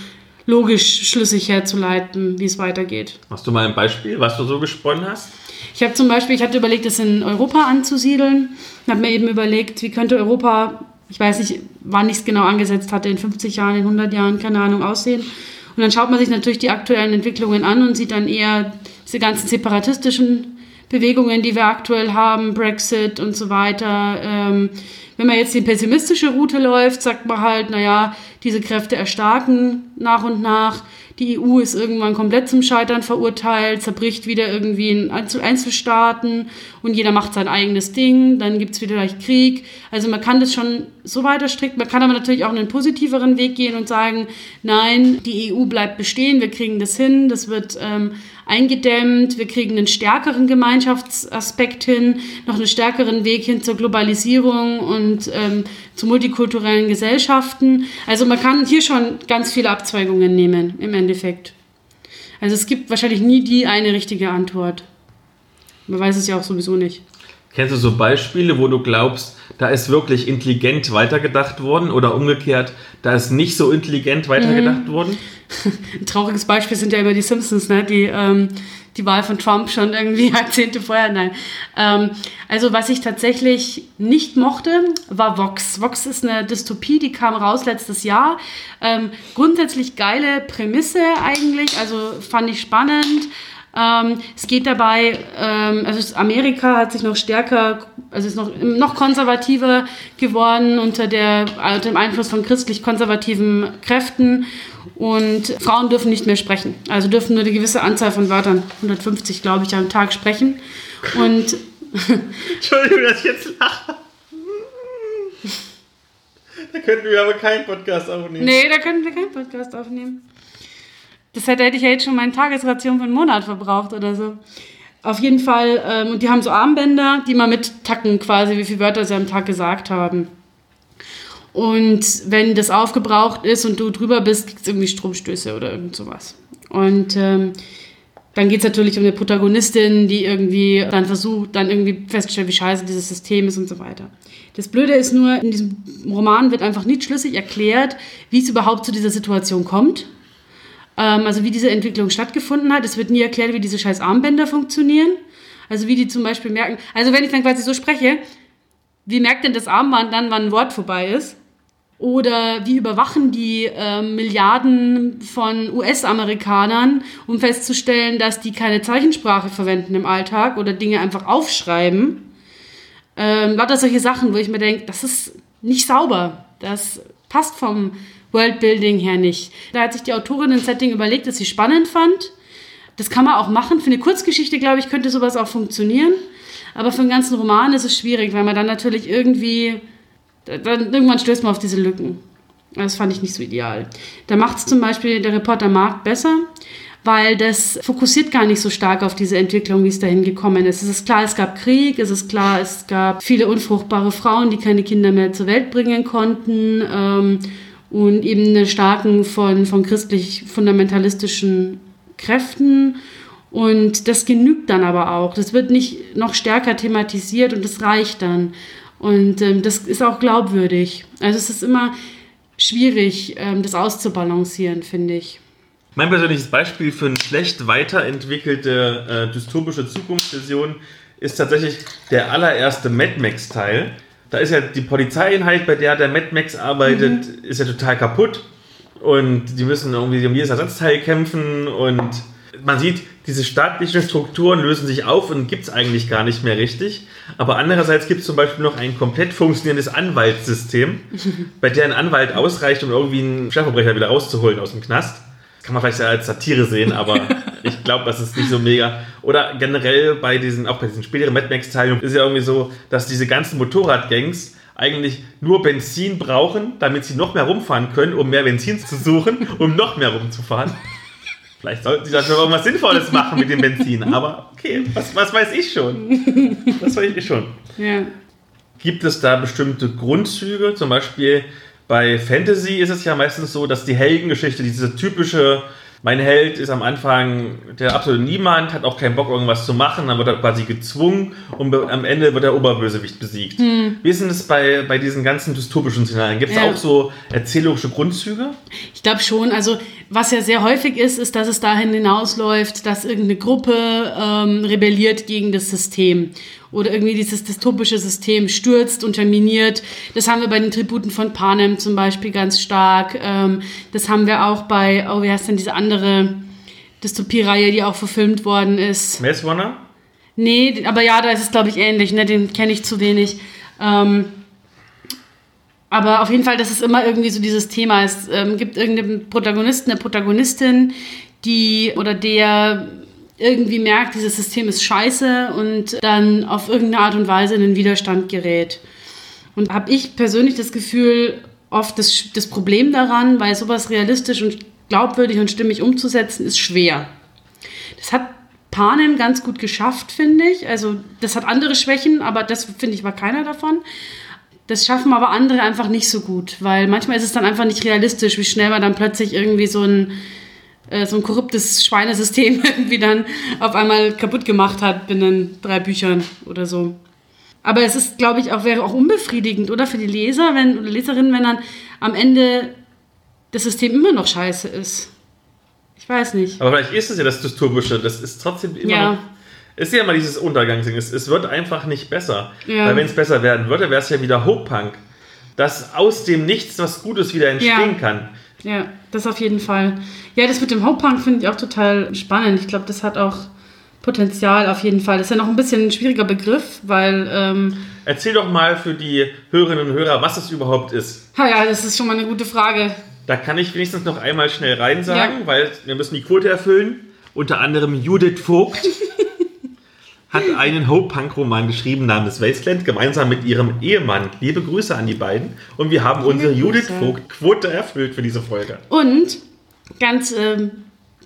logisch schlüssig herzuleiten, wie es weitergeht. Hast du mal ein Beispiel, was du so gesponnen hast? Ich habe zum Beispiel, ich hatte überlegt, das in Europa anzusiedeln. Ich habe mir eben überlegt, wie könnte Europa, ich weiß nicht, wann ich es genau angesetzt hatte, in 50 Jahren, in 100 Jahren, keine Ahnung, aussehen. Und dann schaut man sich natürlich die aktuellen Entwicklungen an und sieht dann eher diese ganzen separatistischen Bewegungen, die wir aktuell haben, Brexit und so weiter. Ähm, wenn man jetzt die pessimistische Route läuft, sagt man halt, naja, diese Kräfte erstarken nach und nach. Die EU ist irgendwann komplett zum Scheitern verurteilt, zerbricht wieder irgendwie in Einzelstaaten und jeder macht sein eigenes Ding, dann gibt es wieder gleich Krieg. Also man kann das schon so weiter stricken. Man kann aber natürlich auch einen positiveren Weg gehen und sagen, nein, die EU bleibt bestehen, wir kriegen das hin, das wird ähm, eingedämmt, wir kriegen einen stärkeren Gemeinschaftsaspekt hin, noch einen stärkeren Weg hin zur Globalisierung und ähm, zu multikulturellen Gesellschaften. Also man kann hier schon ganz viele Abzweigungen nehmen im Endeffekt. Also es gibt wahrscheinlich nie die eine richtige Antwort. Man weiß es ja auch sowieso nicht. Kennst du so Beispiele, wo du glaubst, da ist wirklich intelligent weitergedacht worden oder umgekehrt, da ist nicht so intelligent weitergedacht mhm. worden? *laughs* Ein trauriges Beispiel sind ja immer die Simpsons, ne? die ähm, die Wahl von Trump schon irgendwie *laughs* Jahrzehnte vorher. Nein. Ähm, also was ich tatsächlich nicht mochte, war Vox. Vox ist eine Dystopie, die kam raus letztes Jahr. Ähm, grundsätzlich geile Prämisse eigentlich, also fand ich spannend. Ähm, es geht dabei, ähm, also Amerika hat sich noch stärker, also ist noch, noch konservativer geworden unter, der, unter dem Einfluss von christlich-konservativen Kräften. Und Frauen dürfen nicht mehr sprechen. Also dürfen nur eine gewisse Anzahl von Wörtern, 150 glaube ich, am Tag sprechen. Und *laughs* Entschuldigung, dass ich jetzt lache. Da könnten wir aber keinen Podcast aufnehmen. Nee, da könnten wir keinen Podcast aufnehmen. Das hätte, hätte ich ja jetzt schon meine Tagesration für einen Monat verbraucht oder so. Auf jeden Fall, ähm, und die haben so Armbänder, die man mittacken quasi, wie viele Wörter sie am Tag gesagt haben. Und wenn das aufgebraucht ist und du drüber bist, gibt es irgendwie Stromstöße oder irgend sowas. Und ähm, dann geht es natürlich um eine Protagonistin, die irgendwie dann versucht, dann irgendwie festzustellen, wie scheiße dieses System ist und so weiter. Das Blöde ist nur, in diesem Roman wird einfach nicht schlüssig erklärt, wie es überhaupt zu dieser Situation kommt. Ähm, also wie diese Entwicklung stattgefunden hat. Es wird nie erklärt, wie diese scheiß Armbänder funktionieren. Also wie die zum Beispiel merken, also wenn ich dann quasi so spreche, wie merkt denn das Armband dann, wann ein Wort vorbei ist? Oder wie überwachen die äh, Milliarden von US-Amerikanern, um festzustellen, dass die keine Zeichensprache verwenden im Alltag oder Dinge einfach aufschreiben? Ähm, lauter solche Sachen, wo ich mir denke, das ist nicht sauber. Das passt vom Worldbuilding her nicht. Da hat sich die Autorin ein Setting überlegt, das sie spannend fand. Das kann man auch machen. Für eine Kurzgeschichte, glaube ich, könnte sowas auch funktionieren. Aber für einen ganzen Roman ist es schwierig, weil man dann natürlich irgendwie, dann irgendwann stößt man auf diese Lücken. Das fand ich nicht so ideal. Da macht es zum Beispiel der Reporter Mark besser, weil das fokussiert gar nicht so stark auf diese Entwicklung, wie es dahin gekommen ist. Es ist klar, es gab Krieg, es ist klar, es gab viele unfruchtbare Frauen, die keine Kinder mehr zur Welt bringen konnten ähm, und eben eine starken von, von christlich-fundamentalistischen Kräften. Und das genügt dann aber auch. Das wird nicht noch stärker thematisiert und das reicht dann. Und ähm, das ist auch glaubwürdig. Also es ist immer schwierig, ähm, das auszubalancieren, finde ich. Mein persönliches Beispiel für eine schlecht weiterentwickelte äh, dystopische Zukunftsvision ist tatsächlich der allererste Mad Max-Teil. Da ist ja die Polizeieinheit, bei der der Mad Max arbeitet, mhm. ist ja total kaputt. Und die müssen irgendwie um jedes Ersatzteil kämpfen und man sieht, diese staatlichen Strukturen lösen sich auf und gibt es eigentlich gar nicht mehr richtig. Aber andererseits gibt es zum Beispiel noch ein komplett funktionierendes Anwaltssystem, *laughs* bei dem ein Anwalt ausreicht, um irgendwie einen Schwerverbrecher wieder rauszuholen aus dem Knast. Kann man vielleicht als Satire sehen, aber *laughs* ich glaube, das ist nicht so mega. Oder generell bei diesen, auch bei diesen späteren Mad Max-Teilen ist ja irgendwie so, dass diese ganzen Motorradgangs eigentlich nur Benzin brauchen, damit sie noch mehr rumfahren können, um mehr Benzin zu suchen, um noch mehr rumzufahren. Vielleicht sollten sie dafür irgendwas Sinnvolles machen mit dem Benzin. Aber okay, was, was weiß ich schon? Was weiß ich schon? Ja. Gibt es da bestimmte Grundzüge? Zum Beispiel bei Fantasy ist es ja meistens so, dass die Heldengeschichte, diese typische mein Held ist am Anfang der absolute Niemand, hat auch keinen Bock, irgendwas zu machen, dann wird er quasi gezwungen und am Ende wird der Oberbösewicht besiegt. Hm. Wie ist denn das bei, bei diesen ganzen dystopischen Szenarien? Gibt es ja. auch so erzählerische Grundzüge? Ich glaube schon. Also, was ja sehr häufig ist, ist, dass es dahin hinausläuft, dass irgendeine Gruppe ähm, rebelliert gegen das System oder irgendwie dieses dystopische System stürzt, unterminiert. Das haben wir bei den Tributen von Panem zum Beispiel ganz stark. Ähm, das haben wir auch bei, oh, wie heißt denn diese andere Dystopie-Reihe, die auch verfilmt worden ist? Maze Runner? Nee, aber ja, da ist es, glaube ich, ähnlich. Ne? Den kenne ich zu wenig. Ähm, aber auf jeden Fall, das ist immer irgendwie so dieses Thema. Es ähm, gibt irgendeinen Protagonisten, eine Protagonistin, die oder der irgendwie merkt, dieses System ist scheiße und dann auf irgendeine Art und Weise in den Widerstand gerät. Und habe ich persönlich das Gefühl, oft das, das Problem daran, weil sowas realistisch und glaubwürdig und stimmig umzusetzen, ist schwer. Das hat Panem ganz gut geschafft, finde ich. Also das hat andere Schwächen, aber das finde ich war keiner davon. Das schaffen aber andere einfach nicht so gut, weil manchmal ist es dann einfach nicht realistisch, wie schnell man dann plötzlich irgendwie so ein äh, so ein korruptes Schweinesystem *laughs* irgendwie dann auf einmal kaputt gemacht hat binnen drei Büchern oder so. Aber es ist, glaube ich, auch wäre auch unbefriedigend, oder für die Leser, wenn oder Leserinnen, wenn dann am Ende das System immer noch scheiße ist. Ich weiß nicht. Aber vielleicht ist es ja das Dystopische. Das ist trotzdem immer ja. noch. Ist ja immer dieses Untergangsding. Es, es wird einfach nicht besser. Ja. Weil wenn es besser werden würde, wäre es ja wieder Hope Punk. Dass aus dem Nichts was Gutes wieder entstehen ja. kann. Ja, das auf jeden Fall. Ja, das mit dem Hauptpunk finde ich auch total spannend. Ich glaube, das hat auch Potenzial auf jeden Fall. Das ist ja noch ein bisschen ein schwieriger Begriff, weil. Ähm, Erzähl doch mal für die Hörerinnen und Hörer, was es überhaupt ist. Ha, ja, das ist schon mal eine gute Frage. Da kann ich wenigstens noch einmal schnell rein sagen, ja. weil wir müssen die Quote erfüllen. Unter anderem Judith Vogt *laughs* hat einen Hope-Punk-Roman geschrieben namens Wasteland, gemeinsam mit ihrem Ehemann. Liebe Grüße an die beiden. Und wir haben unsere Judith Vogt-Quote erfüllt für diese Folge. Und ganz ähm,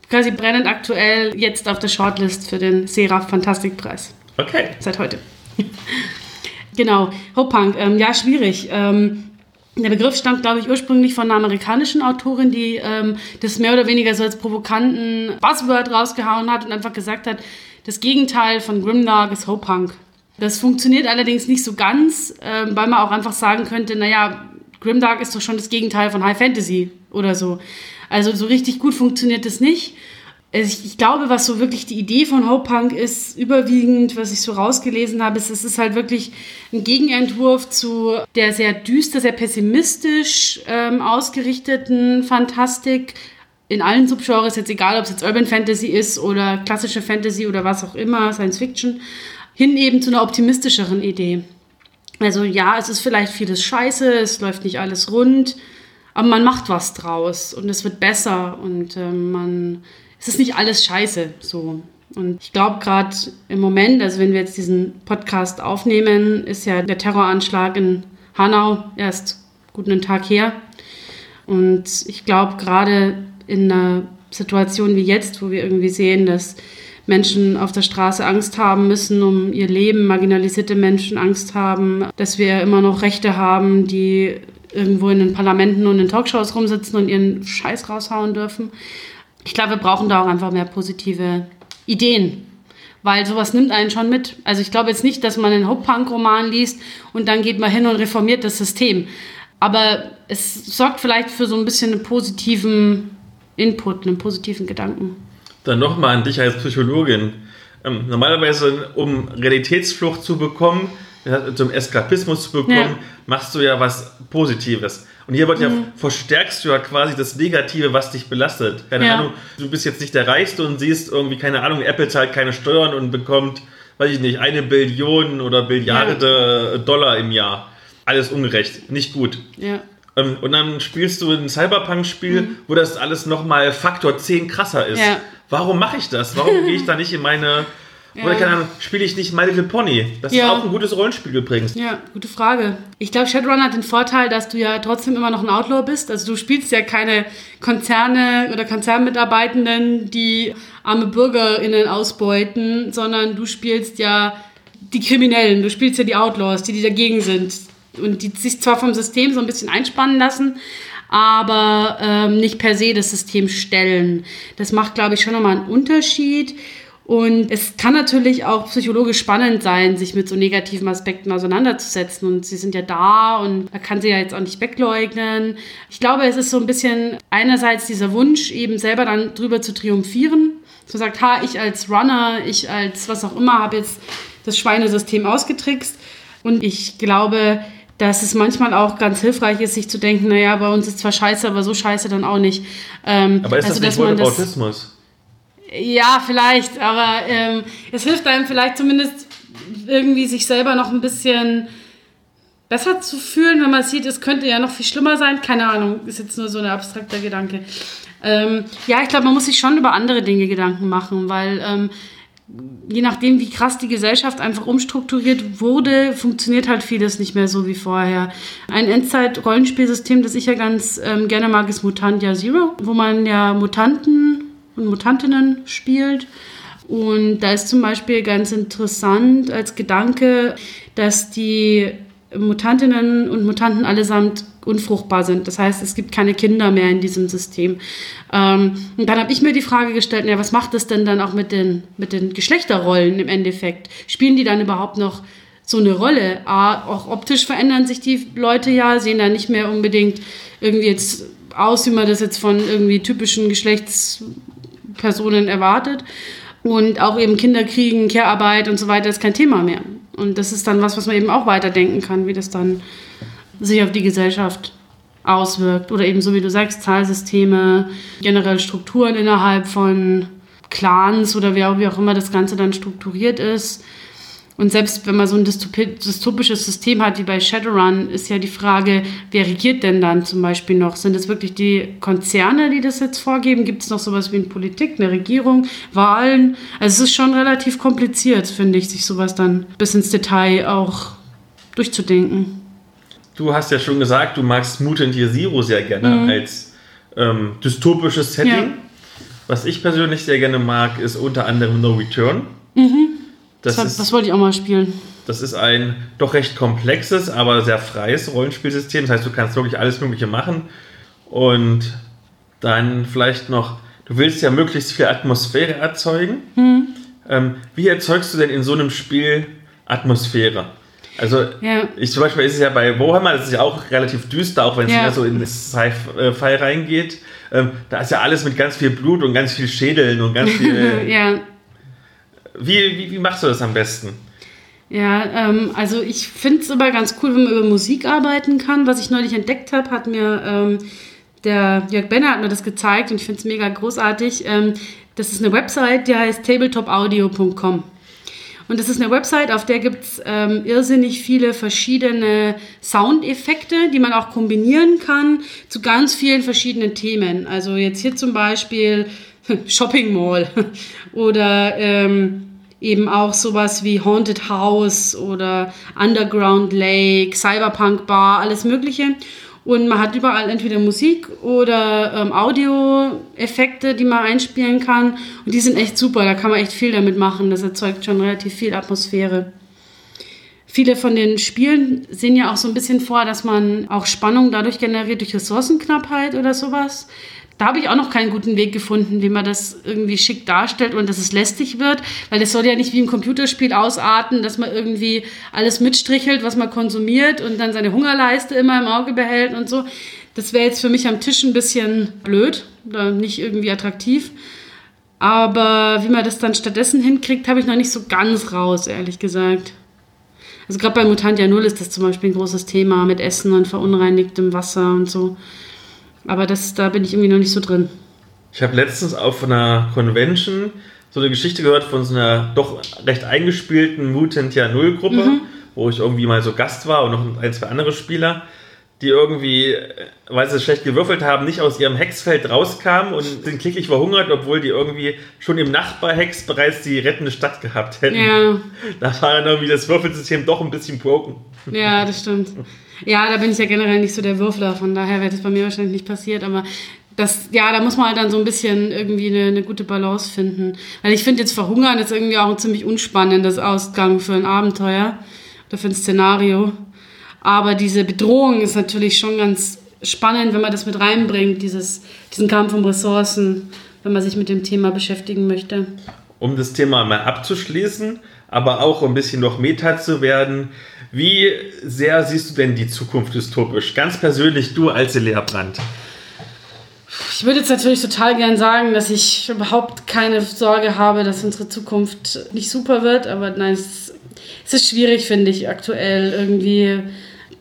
quasi brennend aktuell jetzt auf der Shortlist für den Seraph Fantastikpreis. Okay. Seit heute. *laughs* genau, Hope-Punk. Ähm, ja, schwierig. Ähm, der Begriff stammt, glaube ich, ursprünglich von einer amerikanischen Autorin, die ähm, das mehr oder weniger so als provokanten Buzzword rausgehauen hat und einfach gesagt hat, das Gegenteil von Grimdark ist Hope-Punk. Das funktioniert allerdings nicht so ganz, äh, weil man auch einfach sagen könnte, naja, Grimdark ist doch schon das Gegenteil von High Fantasy oder so. Also so richtig gut funktioniert das nicht. Also ich, glaube, was so wirklich die Idee von Hope Punk ist, überwiegend, was ich so rausgelesen habe, ist, es ist halt wirklich ein Gegenentwurf zu der sehr düster, sehr pessimistisch ähm, ausgerichteten Fantastik, in allen Subgenres, jetzt egal, ob es jetzt Urban Fantasy ist oder klassische Fantasy oder was auch immer, Science Fiction, hin eben zu einer optimistischeren Idee. Also ja, es ist vielleicht vieles scheiße, es läuft nicht alles rund, aber man macht was draus und es wird besser und äh, man, es ist nicht alles scheiße so. Und ich glaube gerade im Moment, also wenn wir jetzt diesen Podcast aufnehmen, ist ja der Terroranschlag in Hanau erst gut einen Tag her. Und ich glaube, gerade in einer Situation wie jetzt, wo wir irgendwie sehen, dass Menschen auf der Straße Angst haben müssen um ihr Leben, marginalisierte Menschen Angst haben, dass wir immer noch Rechte haben, die irgendwo in den Parlamenten und in Talkshows rumsitzen und ihren Scheiß raushauen dürfen. Ich glaube, wir brauchen da auch einfach mehr positive Ideen. Weil sowas nimmt einen schon mit. Also ich glaube jetzt nicht, dass man einen Hop-Punk-Roman liest und dann geht man hin und reformiert das System. Aber es sorgt vielleicht für so ein bisschen einen positiven Input, einen positiven Gedanken. Dann nochmal an dich als Psychologin. Ähm, normalerweise, um Realitätsflucht zu bekommen, zum Eskapismus zu bekommen, ja. machst du ja was Positives. Und hier wird mhm. ja, verstärkst du ja quasi das Negative, was dich belastet. Keine ja. Ahnung, du bist jetzt nicht der Reichste und siehst irgendwie, keine Ahnung, Apple zahlt keine Steuern und bekommt, weiß ich nicht, eine Billion oder Billiarde ja. Dollar im Jahr. Alles ungerecht, nicht gut. Ja. Ähm, und dann spielst du ein Cyberpunk-Spiel, mhm. wo das alles nochmal Faktor 10 krasser ist. Ja. Warum mache ich das? Warum gehe ich da nicht in meine *laughs* ja. Oder keine Ahnung, spiele ich nicht My Little Pony? Das ja. ist auch ein gutes Rollenspiel übrigens. Ja, gute Frage. Ich glaube, Shadowrun hat den Vorteil, dass du ja trotzdem immer noch ein Outlaw bist. Also du spielst ja keine Konzerne oder Konzernmitarbeitenden, die arme BürgerInnen ausbeuten, sondern du spielst ja die Kriminellen, du spielst ja die Outlaws, die, die dagegen sind. Und die sich zwar vom System so ein bisschen einspannen lassen, aber ähm, nicht per se das System stellen. Das macht, glaube ich, schon nochmal einen Unterschied. Und es kann natürlich auch psychologisch spannend sein, sich mit so negativen Aspekten auseinanderzusetzen. Und sie sind ja da und man kann sie ja jetzt auch nicht wegleugnen. Ich glaube, es ist so ein bisschen einerseits dieser Wunsch, eben selber dann drüber zu triumphieren. So sagt, ha, ich als Runner, ich als was auch immer, habe jetzt das Schweinesystem ausgetrickst. Und ich glaube, dass es manchmal auch ganz hilfreich ist, sich zu denken, naja, bei uns ist zwar scheiße, aber so scheiße dann auch nicht. Ähm, aber ist also, das nicht Autismus? Ja, vielleicht, aber ähm, es hilft einem vielleicht zumindest irgendwie sich selber noch ein bisschen besser zu fühlen, wenn man sieht, es könnte ja noch viel schlimmer sein. Keine Ahnung, ist jetzt nur so ein abstrakter Gedanke. Ähm, ja, ich glaube, man muss sich schon über andere Dinge Gedanken machen, weil ähm, je nachdem, wie krass die Gesellschaft einfach umstrukturiert wurde, funktioniert halt vieles nicht mehr so wie vorher. Ein Endzeit-Rollenspielsystem, das ich ja ganz ähm, gerne mag, ist Mutantia Zero, wo man ja Mutanten und Mutantinnen spielt. Und da ist zum Beispiel ganz interessant als Gedanke, dass die Mutantinnen und Mutanten allesamt unfruchtbar sind. Das heißt, es gibt keine Kinder mehr in diesem System. Ähm, und dann habe ich mir die Frage gestellt, ja, was macht das denn dann auch mit den, mit den Geschlechterrollen im Endeffekt? Spielen die dann überhaupt noch so eine Rolle? A, auch optisch verändern sich die Leute ja, sehen da nicht mehr unbedingt irgendwie jetzt aus, wie man das jetzt von irgendwie typischen Geschlechts Personen erwartet. Und auch eben Kinderkriegen, Care-Arbeit und so weiter ist kein Thema mehr. Und das ist dann was, was man eben auch weiterdenken kann, wie das dann sich auf die Gesellschaft auswirkt. Oder eben so wie du sagst, Zahlsysteme, generell Strukturen innerhalb von Clans oder wie auch, wie auch immer das Ganze dann strukturiert ist. Und selbst wenn man so ein dystopisches System hat wie bei Shadowrun, ist ja die Frage, wer regiert denn dann zum Beispiel noch? Sind es wirklich die Konzerne, die das jetzt vorgeben? Gibt es noch sowas wie eine Politik, eine Regierung, Wahlen? Also es ist schon relativ kompliziert, finde ich, sich sowas dann bis ins Detail auch durchzudenken. Du hast ja schon gesagt, du magst Mutant Year Zero sehr gerne mhm. als ähm, dystopisches Setting. Ja. Was ich persönlich sehr gerne mag, ist unter anderem No Return. Mhm das, das, ist, das wollte ich auch mal spielen. Das ist ein doch recht komplexes, aber sehr freies Rollenspielsystem. Das heißt, du kannst wirklich alles Mögliche machen. Und dann vielleicht noch, du willst ja möglichst viel Atmosphäre erzeugen. Hm. Ähm, wie erzeugst du denn in so einem Spiel Atmosphäre? Also, ja. ich zum Beispiel ist es ja bei Warhammer, das ist ja auch relativ düster, auch wenn es ja. so in Sci-Fi reingeht. Ähm, da ist ja alles mit ganz viel Blut und ganz viel Schädeln und ganz *laughs* viel. ja. Wie, wie, wie machst du das am besten? Ja, ähm, also ich finde es immer ganz cool, wenn man über Musik arbeiten kann. Was ich neulich entdeckt habe, hat mir ähm, der Jörg Benner hat mir das gezeigt und ich finde es mega großartig. Ähm, das ist eine Website, die heißt tabletopaudio.com. Und das ist eine Website, auf der gibt es ähm, irrsinnig viele verschiedene Soundeffekte, die man auch kombinieren kann zu ganz vielen verschiedenen Themen. Also jetzt hier zum Beispiel *laughs* Shopping Mall *laughs* oder ähm, eben auch sowas wie Haunted House oder Underground Lake, Cyberpunk Bar, alles Mögliche. Und man hat überall entweder Musik oder ähm, Audio-Effekte, die man einspielen kann. Und die sind echt super, da kann man echt viel damit machen. Das erzeugt schon relativ viel Atmosphäre. Viele von den Spielen sehen ja auch so ein bisschen vor, dass man auch Spannung dadurch generiert durch Ressourcenknappheit oder sowas. Da habe ich auch noch keinen guten Weg gefunden, wie man das irgendwie schick darstellt und dass es lästig wird, weil das soll ja nicht wie ein Computerspiel ausarten, dass man irgendwie alles mitstrichelt, was man konsumiert und dann seine Hungerleiste immer im Auge behält und so. Das wäre jetzt für mich am Tisch ein bisschen blöd oder nicht irgendwie attraktiv. Aber wie man das dann stattdessen hinkriegt, habe ich noch nicht so ganz raus, ehrlich gesagt. Also gerade bei Mutantia Null ist das zum Beispiel ein großes Thema mit Essen und verunreinigtem Wasser und so. Aber das, da bin ich irgendwie noch nicht so drin. Ich habe letztens auf einer Convention so eine Geschichte gehört von so einer doch recht eingespielten Mutantia Null Gruppe, mhm. wo ich irgendwie mal so Gast war und noch ein, zwei andere Spieler die irgendwie, weil sie schlecht gewürfelt haben, nicht aus ihrem Hexfeld rauskamen und sind kläglich verhungert, obwohl die irgendwie schon im Nachbarhex bereits die rettende Stadt gehabt hätten. Ja. Da war dann irgendwie das Würfelsystem doch ein bisschen broken. Ja, das stimmt. *laughs* Ja, da bin ich ja generell nicht so der Würfler, von daher wäre das bei mir wahrscheinlich nicht passiert, aber das, ja, da muss man halt dann so ein bisschen irgendwie eine, eine gute Balance finden. Weil ich finde jetzt verhungern ist irgendwie auch ein ziemlich unspannendes Ausgang für ein Abenteuer oder für ein Szenario. Aber diese Bedrohung ist natürlich schon ganz spannend, wenn man das mit reinbringt, dieses, diesen Kampf um Ressourcen, wenn man sich mit dem Thema beschäftigen möchte. Um das Thema mal abzuschließen, aber auch ein bisschen noch Meta zu werden, wie sehr siehst du denn die Zukunft dystopisch? Ganz persönlich, du als Lehrbrand. Ich würde jetzt natürlich total gern sagen, dass ich überhaupt keine Sorge habe, dass unsere Zukunft nicht super wird, aber nein, es ist schwierig, finde ich, aktuell irgendwie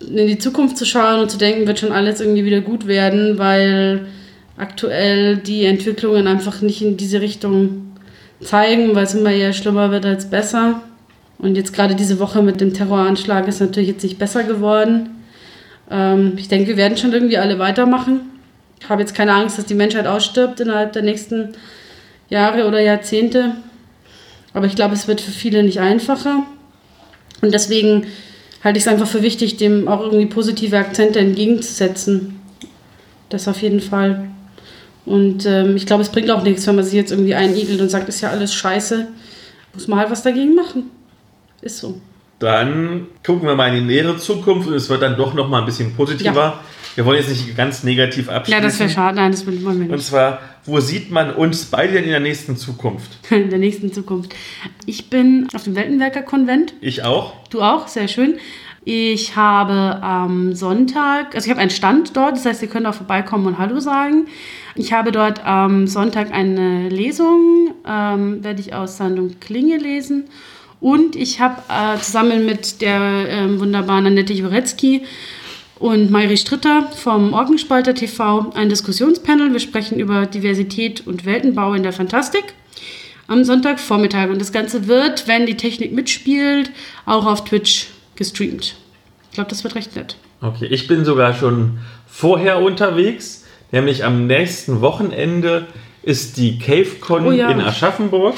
in die Zukunft zu schauen und zu denken, wird schon alles irgendwie wieder gut werden, weil aktuell die Entwicklungen einfach nicht in diese Richtung zeigen, weil es immer eher schlimmer wird als besser. Und jetzt gerade diese Woche mit dem Terroranschlag ist natürlich jetzt nicht besser geworden. Ähm, ich denke, wir werden schon irgendwie alle weitermachen. Ich habe jetzt keine Angst, dass die Menschheit ausstirbt innerhalb der nächsten Jahre oder Jahrzehnte. Aber ich glaube, es wird für viele nicht einfacher. Und deswegen halte ich es einfach für wichtig, dem auch irgendwie positive Akzente entgegenzusetzen. Das auf jeden Fall. Und ähm, ich glaube, es bringt auch nichts, wenn man sich jetzt irgendwie einigelt und sagt, ist ja alles scheiße. Muss man halt was dagegen machen. Ist so. Dann gucken wir mal in die nähere Zukunft und es wird dann doch noch mal ein bisschen positiver. Ja. Wir wollen jetzt nicht ganz negativ abschließen. Ja, das wäre schade. Nein, das will man nicht. Und zwar, wo sieht man uns beide denn in der nächsten Zukunft? *laughs* In der nächsten Zukunft. Ich bin auf dem Weltenwerker-Konvent. Ich auch. Du auch, sehr schön. Ich habe am Sonntag, also ich habe einen Stand dort, das heißt, ihr könnt auch vorbeikommen und Hallo sagen. Ich habe dort am Sonntag eine Lesung, ähm, werde ich aus Sandung Klinge lesen. Und ich habe äh, zusammen mit der äh, wunderbaren Annette Jurecki und Mayri Stritter vom Orgenspalter TV ein Diskussionspanel. Wir sprechen über Diversität und Weltenbau in der Fantastik am Sonntagvormittag. Und das Ganze wird, wenn die Technik mitspielt, auch auf Twitch gestreamt. Ich glaube, das wird recht nett. Okay, ich bin sogar schon vorher unterwegs, nämlich am nächsten Wochenende ist die CaveCon oh ja. in Aschaffenburg.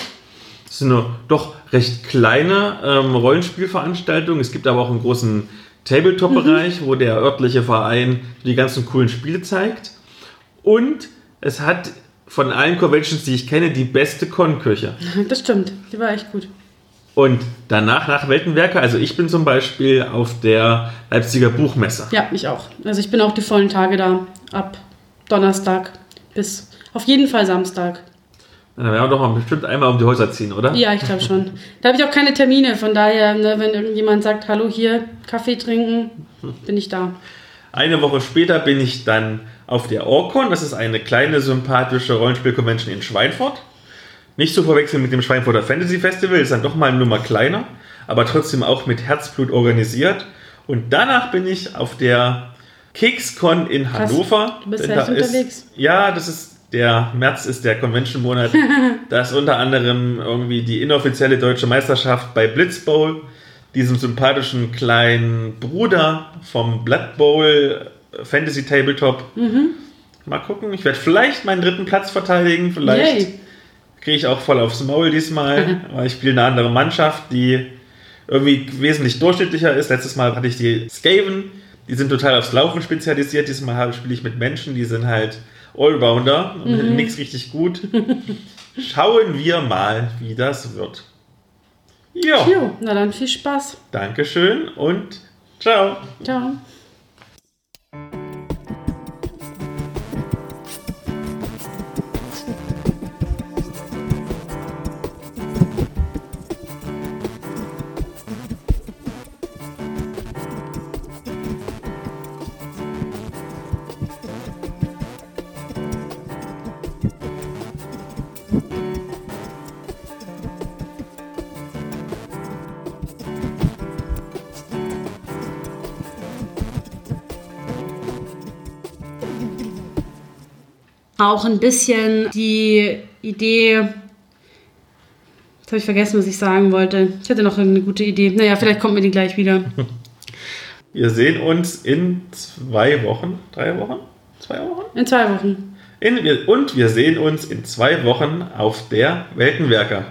Das ist eine doch recht kleine ähm, Rollenspielveranstaltung. Es gibt aber auch einen großen Tabletop-Bereich, mhm. wo der örtliche Verein die ganzen coolen Spiele zeigt. Und es hat von allen Conventions, die ich kenne, die beste Con-Küche. Das stimmt, die war echt gut. Und danach nach Weltenwerke, also ich bin zum Beispiel auf der Leipziger Buchmesse. Ja, ich auch. Also ich bin auch die vollen Tage da, ab Donnerstag bis auf jeden Fall Samstag. Dann werden wir doch mal bestimmt einmal um die Häuser ziehen, oder? Ja, ich glaube schon. Da habe ich auch keine Termine, von daher, ne, wenn irgendjemand sagt, hallo hier, Kaffee trinken, bin ich da. Eine Woche später bin ich dann auf der Orcon. Das ist eine kleine, sympathische Rollenspiel-Convention in Schweinfurt. Nicht zu verwechseln mit dem Schweinfurter Fantasy Festival, ist dann doch mal eine Nummer kleiner, aber trotzdem auch mit Herzblut organisiert. Und danach bin ich auf der KeksCon in Krass. Hannover. Du bist ja unterwegs. Ja, das ist der März ist der Convention-Monat. *laughs* da ist unter anderem irgendwie die inoffizielle deutsche Meisterschaft bei Blitz Bowl, diesem sympathischen kleinen Bruder vom Blood Bowl Fantasy Tabletop. Mhm. Mal gucken, ich werde vielleicht meinen dritten Platz verteidigen, vielleicht. Yay kriege ich auch voll aufs Maul diesmal, weil ich spiele eine andere Mannschaft, die irgendwie wesentlich durchschnittlicher ist. Letztes Mal hatte ich die Skaven, Die sind total aufs Laufen spezialisiert. Diesmal spiele ich mit Menschen, die sind halt Allrounder. Mhm. Nichts richtig gut. Schauen wir mal, wie das wird. Ja. Jo, na dann viel Spaß. Dankeschön und ciao. Ciao. Auch ein bisschen die Idee. Jetzt habe ich vergessen, was ich sagen wollte. Ich hatte noch eine gute Idee. Naja, vielleicht kommt mir die gleich wieder. *laughs* Wir sehen uns in zwei Wochen. Drei Wochen? Zwei Wochen? In zwei Wochen. In, und wir sehen uns in zwei Wochen auf der Weltenwerker.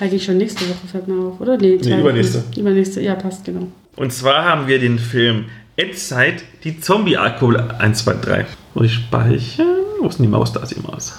Eigentlich schon nächste Woche, fällt mir auf, oder? Nee, nee übernächste. Wochen. Übernächste, ja, passt, genau. Und zwar haben wir den Film Endzeit, die Zombie-Alkohol 1, 2, 3. Wo ich speichern. Wo ist denn die Maus? Da ist die Maus.